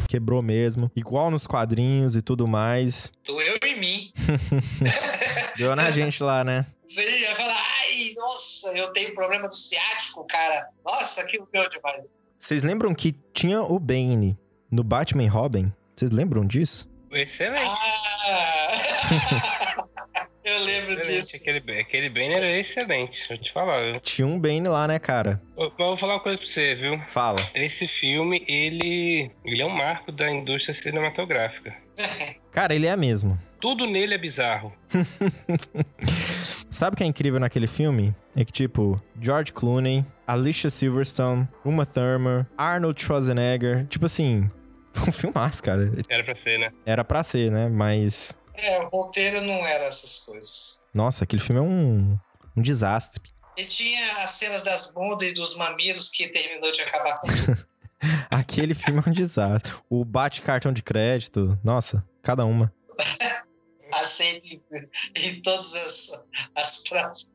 Quebrou mesmo, igual nos quadrinhos e tudo mais. Doeu em mim. Deu na gente lá, né? Você ia falar, ai, nossa, eu tenho problema do ciático, cara. Nossa, que doeu demais. Vocês lembram que tinha o Bane no Batman e Robin? Vocês lembram disso? Excelente. Ah! eu lembro excelente. disso. Aquele, aquele Bane era excelente, deixa eu te falar. viu? Tinha um Bane lá, né, cara? Eu, eu vou falar uma coisa pra você, viu? Fala. Esse filme, ele, ele é um marco da indústria cinematográfica. Cara, ele é mesmo. Tudo nele é bizarro. Sabe o que é incrível naquele filme? É que, tipo, George Clooney, Alicia Silverstone, Uma Thurman, Arnold Schwarzenegger. Tipo assim, foi um filmaço, cara. Era pra ser, né? Era pra ser, né? Mas, É, o roteiro não era essas coisas. nossa, aquele filme é um, um desastre. E tinha as cenas das bundas e dos mamilos que terminou de acabar com. Aquele filme é um desastre. O bate-cartão de crédito, nossa, cada uma. Aceite em todas as, as praças.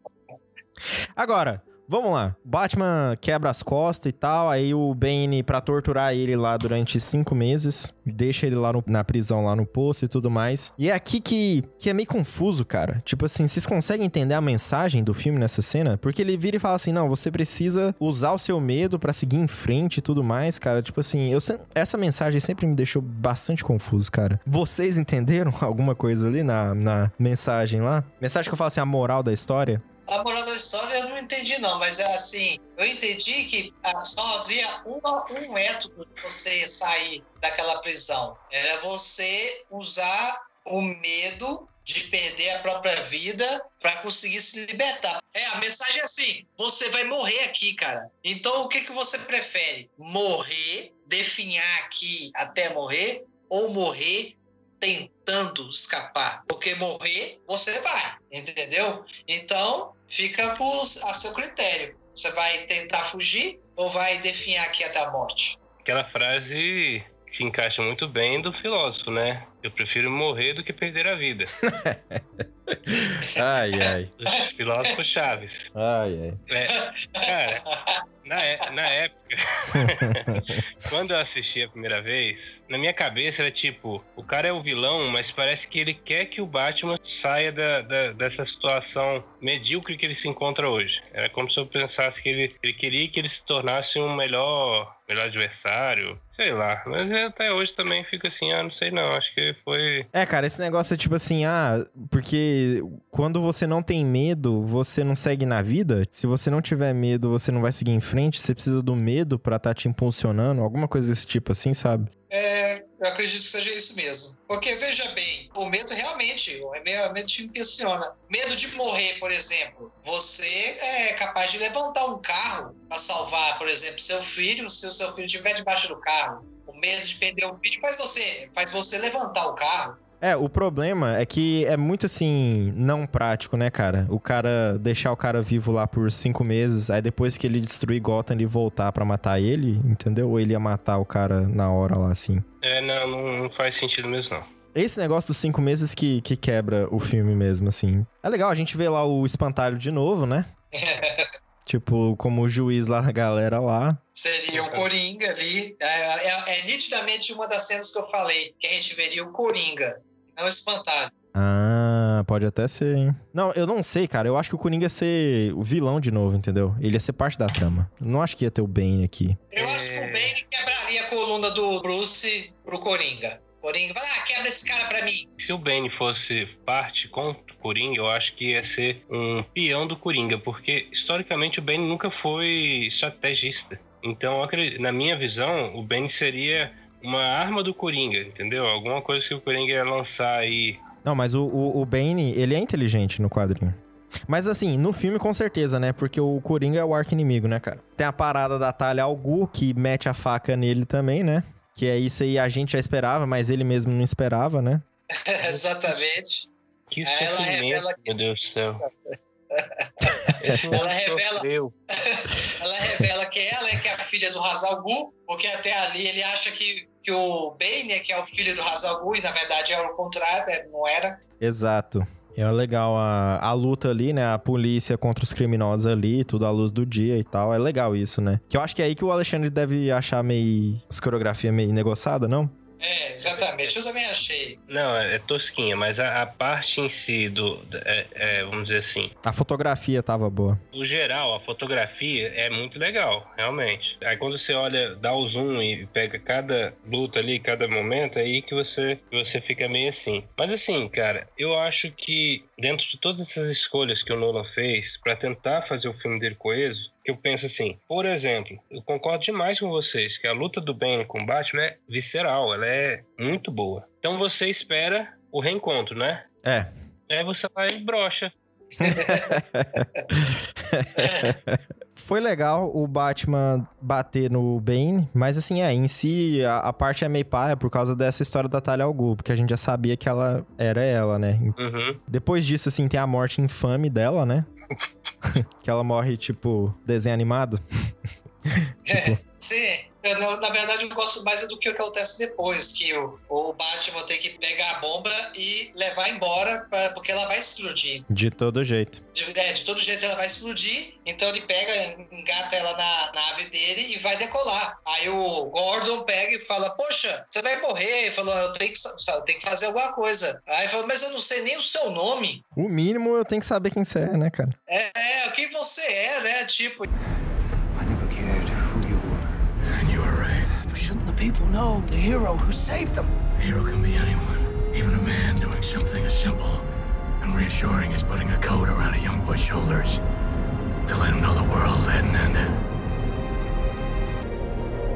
Agora, vamos lá. Batman quebra as costas e tal, aí o Bane, pra torturar ele lá durante cinco meses, deixa ele lá no- na prisão, lá no poço e tudo mais. E é aqui que, que é meio confuso, cara. Tipo assim, vocês conseguem entender a mensagem do filme nessa cena? Porque ele vira e fala assim, não, você precisa usar o seu medo pra seguir em frente e tudo mais, cara. Tipo assim, eu se- essa mensagem sempre me deixou bastante confuso, cara. Vocês entenderam alguma coisa ali na, na mensagem lá? Mensagem que eu falo assim, a moral da história? A moral da história eu não entendi, não, mas é assim: eu entendi que ah, só havia uma, um método de você sair daquela prisão. Era você usar o medo de perder a própria vida para conseguir se libertar. É, a mensagem é assim: você vai morrer aqui, cara. Então o que, que você prefere? Morrer, definhar aqui até morrer, ou morrer tentando escapar? Porque morrer, você vai, entendeu? Então, fica por, a seu critério. Você vai tentar fugir ou vai definhar aqui até a morte? Aquela frase que encaixa muito bem do filósofo, né? Eu prefiro morrer do que perder a vida. Ai, ai. Do filósofo Chaves. Ai, ai. É, cara, na, é- na época, quando eu assisti a primeira vez, na minha cabeça era tipo, o cara é o vilão, mas parece que ele quer que o Batman saia da, da- dessa situação medíocre que ele se encontra hoje. Era como se eu pensasse que ele, ele queria que ele se tornasse um melhor, melhor adversário, sei lá. Mas até hoje também fica assim, ah, não sei não, acho que foi... É, cara, esse negócio é tipo assim, ah, porque quando você não tem medo, você não segue na vida. Se você não tiver medo, você não vai seguir em frente. Você precisa do medo pra estar te impulsionando, alguma coisa desse tipo assim, sabe? É, eu acredito que seja isso mesmo. Porque, veja bem, o medo realmente, o medo te impulsiona. Medo de morrer, por exemplo. Você é capaz de levantar um carro para salvar, por exemplo, seu filho, se o seu filho estiver debaixo do carro. O medo de perder o filho faz você, faz você levantar o carro. É, o problema é que é muito assim, não prático, né, cara? O cara deixar o cara vivo lá por cinco meses, aí depois que ele destruir Gotham, ele voltar pra matar ele, entendeu? Ou ele ia matar o cara na hora lá, assim. É, não, não, não faz sentido mesmo não. Esse negócio dos cinco meses que, que quebra o filme mesmo, assim. É legal, a gente vê lá o espantalho de novo, né? Tipo, como juiz lá, a galera lá. Seria o Coringa ali. É, é- é nitidamente uma das cenas que eu falei, que a gente veria o Coringa, não o espantalho. Ah, pode até ser, hein? Não, eu não sei, cara. Eu acho que o Coringa ia ser o vilão de novo, entendeu? Ele ia ser parte da trama. Não acho que ia ter o Bane aqui. Eu acho que o Bane quebraria a coluna do Bruce pro Coringa. Coringa, vai lá, quebra esse cara pra mim. Se o Bane fosse parte com o Coringa, eu acho que ia ser um peão do Coringa, porque historicamente o Bane nunca foi estrategista. Então, eu acredito- na minha visão, o Bane seria uma arma do Coringa, entendeu? Alguma coisa que o Coringa ia lançar aí. Não, mas o, o, o Bane, ele é inteligente no quadrinho. Mas assim, no filme com certeza, né? Porque o Coringa é o arco inimigo, né, cara? Tem a parada da Talia al Ghul, que mete a faca nele também, né? Que é isso aí a gente já esperava, mas ele mesmo não esperava, né? Exatamente. Que Ela sofrimento, revela que- meu Deus do céu. Ela revela-. Ela revela que ela é que é a filha do Hazal Ghul, porque até ali ele acha que, que o Bane é que é o filho do Hazal Ghul, e na verdade é o contrário, né? não era. Exato. É legal a, a luta ali, né? A polícia contra os criminosos ali, tudo à luz do dia e tal. É legal isso, né? Que eu acho que é aí que o Alexandre deve achar meio. as coreografia meio negociada, não? É, exatamente. Eu também achei. Não, é, é tosquinha, mas a, a parte em si do. é- é, vamos dizer assim. A fotografia tava boa. O geral, a fotografia é muito legal, realmente. Aí quando você olha, dá o zoom e pega cada luta ali, cada momento, é aí que você, você fica meio assim. Mas assim, cara, eu acho que dentro de todas essas escolhas que o Nolan fez pra tentar fazer o filme dele coeso, eu penso assim, por exemplo, eu concordo demais com vocês que a luta do Bane com o Batman é visceral, ela é muito boa. Então você espera o reencontro, né? É. Aí você vai e brocha. Foi legal o Batman bater no Bane, mas assim, é, em si, a, a parte é meio paia por causa dessa história da Talia al Ghul, porque a gente já sabia que ela era ela, né? Uhum. Depois disso, assim, tem a morte infame dela, né? que ela morre, tipo, desenho animado. É, sim. Eu, na, na verdade, eu gosto mais do que o que acontece depois, que o, o Batman tem que pegar a bomba e levar embora, pra, porque ela vai explodir. De todo jeito. De, é, de todo jeito ela vai explodir, então ele pega, engata ela na nave dele e vai decolar. Aí o Gordon pega e fala: Poxa, você vai morrer. Ele falou: Eu tenho que, eu tenho que fazer alguma coisa. Aí ele falou: Mas eu não sei nem o seu nome. O mínimo eu tenho que saber quem você é, né, cara? É, é, o que você é, né? Tipo, people know the hero who saved them? A hero can be anyone, even a man doing something as simple and reassuring as putting a coat around a young boy's shoulders to let him know the world hadn't ended.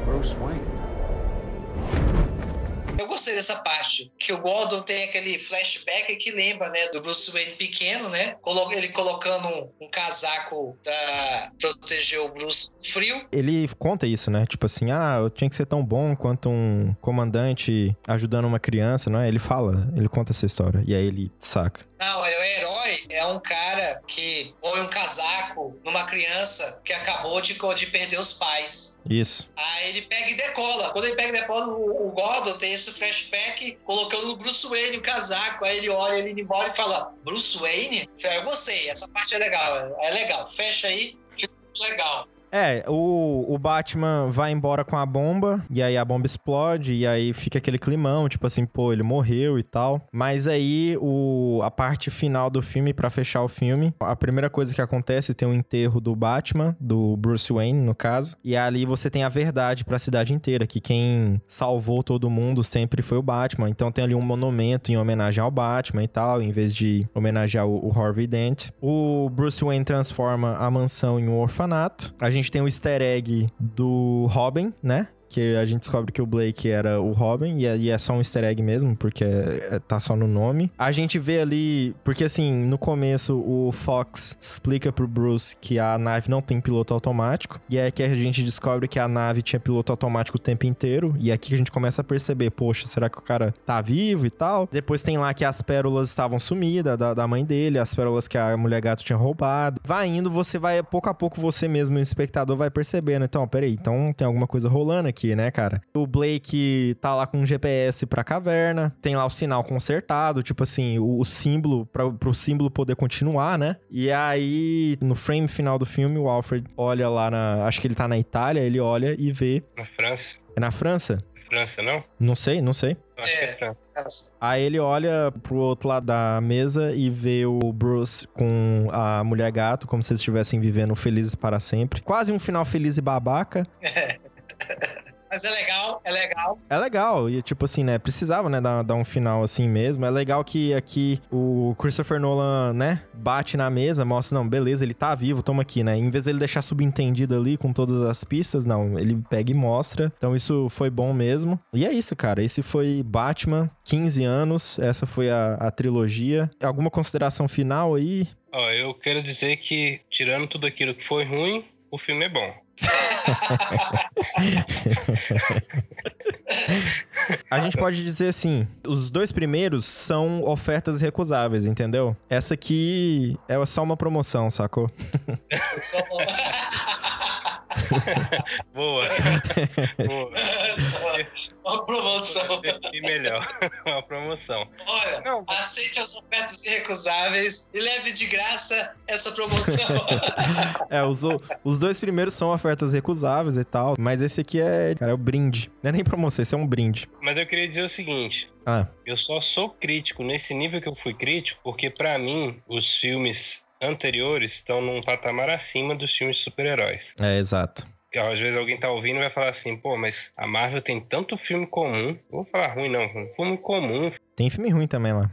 Bruce Wayne. Eu gostei dessa parte. Que o Gordon tem aquele flashback que lembra, né? Do Bruce Wayne pequeno, né? Ele colocando um, um casaco pra proteger o Bruce frio. Ele conta isso, né? Tipo assim, ah, eu tinha que ser tão bom quanto um comandante ajudando uma criança, não é? Ele fala, ele conta essa história. E aí ele saca. Não, é o herói é um cara que põe um casaco numa criança que acabou de, de perder os pais. Isso. Aí ele pega e decola. Quando ele pega e decola, o, o Gordon tem esse flashback colocando no Bruce Wayne o casaco. Aí ele olha ele embora e fala: Bruce Wayne? Eu gostei, essa parte é legal. É legal. Fecha aí, legal. É, o, o Batman vai embora com a bomba, e aí a bomba explode, e aí fica aquele climão, tipo assim, pô, ele morreu e tal. Mas aí o, a parte final do filme, pra fechar o filme, a primeira coisa que acontece tem o enterro do Batman, do Bruce Wayne, no caso. E ali você tem a verdade pra cidade inteira, que quem salvou todo mundo sempre foi o Batman. Então tem ali um monumento em homenagem ao Batman e tal, em vez de homenagear o, o Harvey Dent. O Bruce Wayne transforma a mansão em um orfanato. A gente tem o easter egg do Robin, né? Que a gente descobre que o Blake era o Robin, e é, e é só um easter egg mesmo, porque é- é- tá só no nome. A gente vê ali, porque assim, no começo o Fox explica pro Bruce que a nave não tem piloto automático, e é que a gente descobre que a nave tinha piloto automático o tempo inteiro, e é aqui que a gente começa a perceber, poxa, será que o cara tá vivo e tal? Depois tem lá que as pérolas estavam sumidas da, da mãe dele, as pérolas que a mulher gato tinha roubado. Vai indo, você vai, pouco a pouco, você mesmo, o espectador, vai percebendo. Então, peraí, então tem alguma coisa rolando aqui, né, cara? O Blake tá lá com um GPS pra caverna, tem lá o sinal consertado, tipo assim, o, o símbolo, pra, pro símbolo poder continuar, né? E aí, no frame final do filme, o Alfred olha lá na. Acho que ele tá na Itália, ele olha e vê. Na França. É na França? França, não? Não sei, não sei. É É. Aí ele olha pro outro lado da mesa e vê o Bruce com a mulher gato, como se eles estivessem vivendo felizes para sempre. Quase um final feliz e babaca. Mas é legal, é legal. É legal, e tipo assim, né? Precisava, né, dar, dar um final assim mesmo. É legal que aqui o Christopher Nolan, né, bate na mesa, mostra, não, beleza, ele tá vivo, toma aqui, né? Em vez dele deixar subentendido ali com todas as pistas, não, ele pega e mostra. Então isso foi bom mesmo. E é isso, cara. Esse foi Batman, 15 anos. Essa foi a, a trilogia. Alguma consideração final aí? Ó, eu quero dizer que, tirando tudo aquilo que foi ruim, o filme é bom. A gente pode dizer assim: os dois primeiros são ofertas recusáveis, entendeu? Essa aqui é só uma promoção, sacou? Só- Boa. Boa. Uma promoção. E melhor, uma promoção. Olha, Não. aceite as ofertas irrecusáveis e leve de graça essa promoção. É, os, os dois primeiros são ofertas recusáveis e tal, mas esse aqui é, cara, é o brinde. Não é nem você, esse é um brinde. Mas eu queria dizer o seguinte: Ah, eu só sou crítico nesse nível que eu fui crítico, porque pra mim os filmes anteriores estão num patamar acima dos filmes de super-heróis. é, exato. Às vezes alguém tá ouvindo e vai falar assim, pô, mas a Marvel tem tanto filme comum. Não vou falar ruim, não. Filme comum. Tem filme ruim também lá.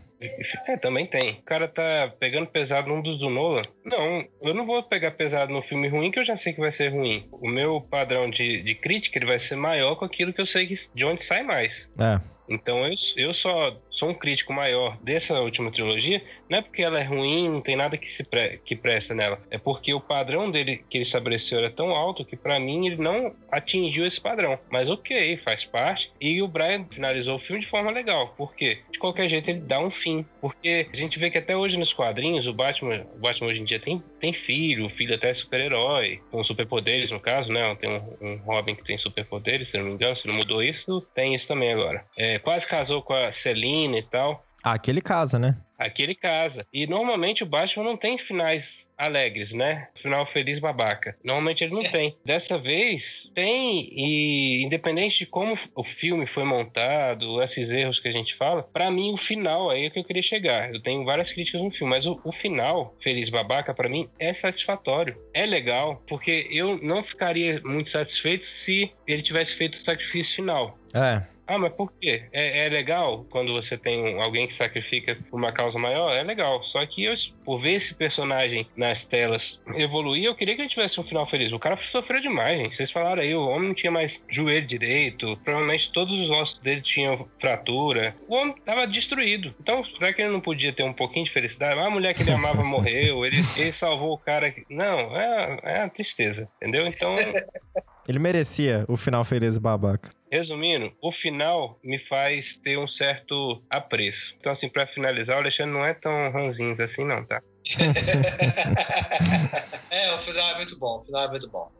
É, também tem. O cara tá pegando pesado num dos do Nolan. Não, eu não vou pegar pesado no filme ruim que eu já sei que vai ser ruim. O meu padrão de, de crítica ele vai ser maior com aquilo que eu sei que, de onde sai mais. É, Então eu, eu só sou um crítico maior dessa última trilogia, não é porque ela é ruim, não tem nada que se pre- que presta nela. É porque o padrão dele que ele estabeleceu era tão alto que pra mim ele não atingiu esse padrão. Mas ok, faz parte. E o Brian finalizou o filme de forma legal. Por quê? De qualquer jeito ele dá um fim. Porque a gente vê que até hoje nos quadrinhos o Batman, o Batman hoje em dia tem, tem filho, o filho até é super-herói, com superpoderes no caso, né? Tem um, um Robin que tem superpoderes, se não me engano, se não mudou isso, tem isso também agora. É, quase casou com a Celina e tal. Aquele casa, né? Aqui ele casa. E normalmente o Batman não tem finais alegres, né? Final feliz babaca. Normalmente ele não tem. Dessa vez tem e independente de como o filme foi montado, esses erros que a gente fala, pra mim o final aí é que eu queria chegar. Eu tenho várias críticas no filme, mas o, o final feliz babaca pra mim é satisfatório. É legal, porque eu não ficaria muito satisfeito se ele tivesse feito o sacrifício final. É, Ah, mas por quê? É, é legal quando você tem alguém que sacrifica por uma causa maior? É legal. Só que eu, por ver esse personagem nas telas evoluir, eu queria que ele tivesse um final feliz. O cara sofreu demais, gente. Vocês falaram aí, o homem não tinha mais joelho direito. Provavelmente todos os ossos dele tinham fratura. O homem tava destruído. Então, será que ele não podia ter um pouquinho de felicidade? Ah, a mulher que ele amava morreu, ele, ele salvou o cara. que- Não, é, é uma tristeza, entendeu? Então. ele merecia o final feliz babaca. Resumindo, o final me faz ter um certo apreço. Então, assim, pra finalizar, o Alexandre não é tão ranzinhos assim, não, tá? é, o final é muito bom. O final é muito bom.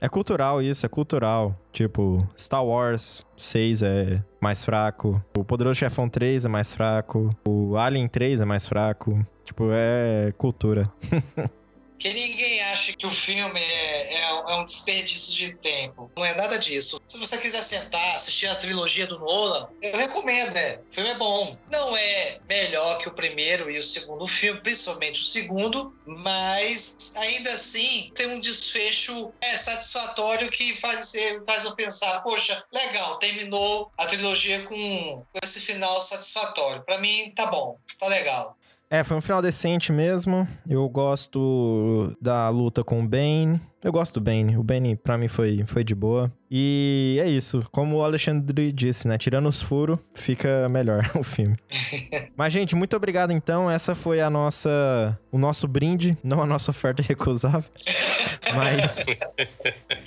É cultural isso, é cultural. Tipo, Star Wars 6 é mais fraco. O Poderoso Chefão 3 é mais fraco. O Alien 3 é mais fraco. Tipo, é cultura. Que ninguém que o filme é, é- é um desperdício de tempo. Não é nada disso. Se você quiser sentar, assistir a trilogia do Nolan, eu recomendo, né? O filme é bom. Não é melhor que o primeiro e o segundo filme, principalmente o segundo, mas ainda assim tem um desfecho é, satisfatório que faz, faz eu pensar, poxa, legal, terminou a trilogia com, com esse final satisfatório. Pra mim, tá bom, tá legal. É, foi um final decente mesmo. Eu gosto da luta com o Bane. Eu gosto do Bane. O Bane, pra mim, foi, foi de boa. E é isso. Como o Alexandre disse, né? Tirando os furos, fica melhor o filme. Mas, gente, muito obrigado, então. Essa foi a nossa... O nosso brinde. Não a nossa oferta recusável. Mas...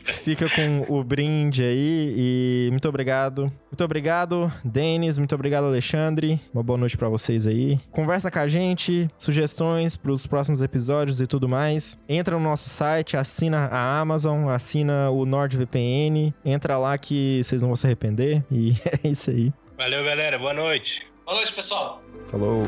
Fica com o brinde aí e muito obrigado. Muito obrigado, Denis. Muito obrigado, Alexandre. Uma boa noite pra vocês aí. Conversa com a gente, sugestões pros próximos episódios e tudo mais. Entra no nosso site, assina a Amazon, assina o NordVPN. Entra lá que vocês não vão se arrepender. E é isso aí. Valeu, galera. Boa noite. Boa noite, pessoal. Falou.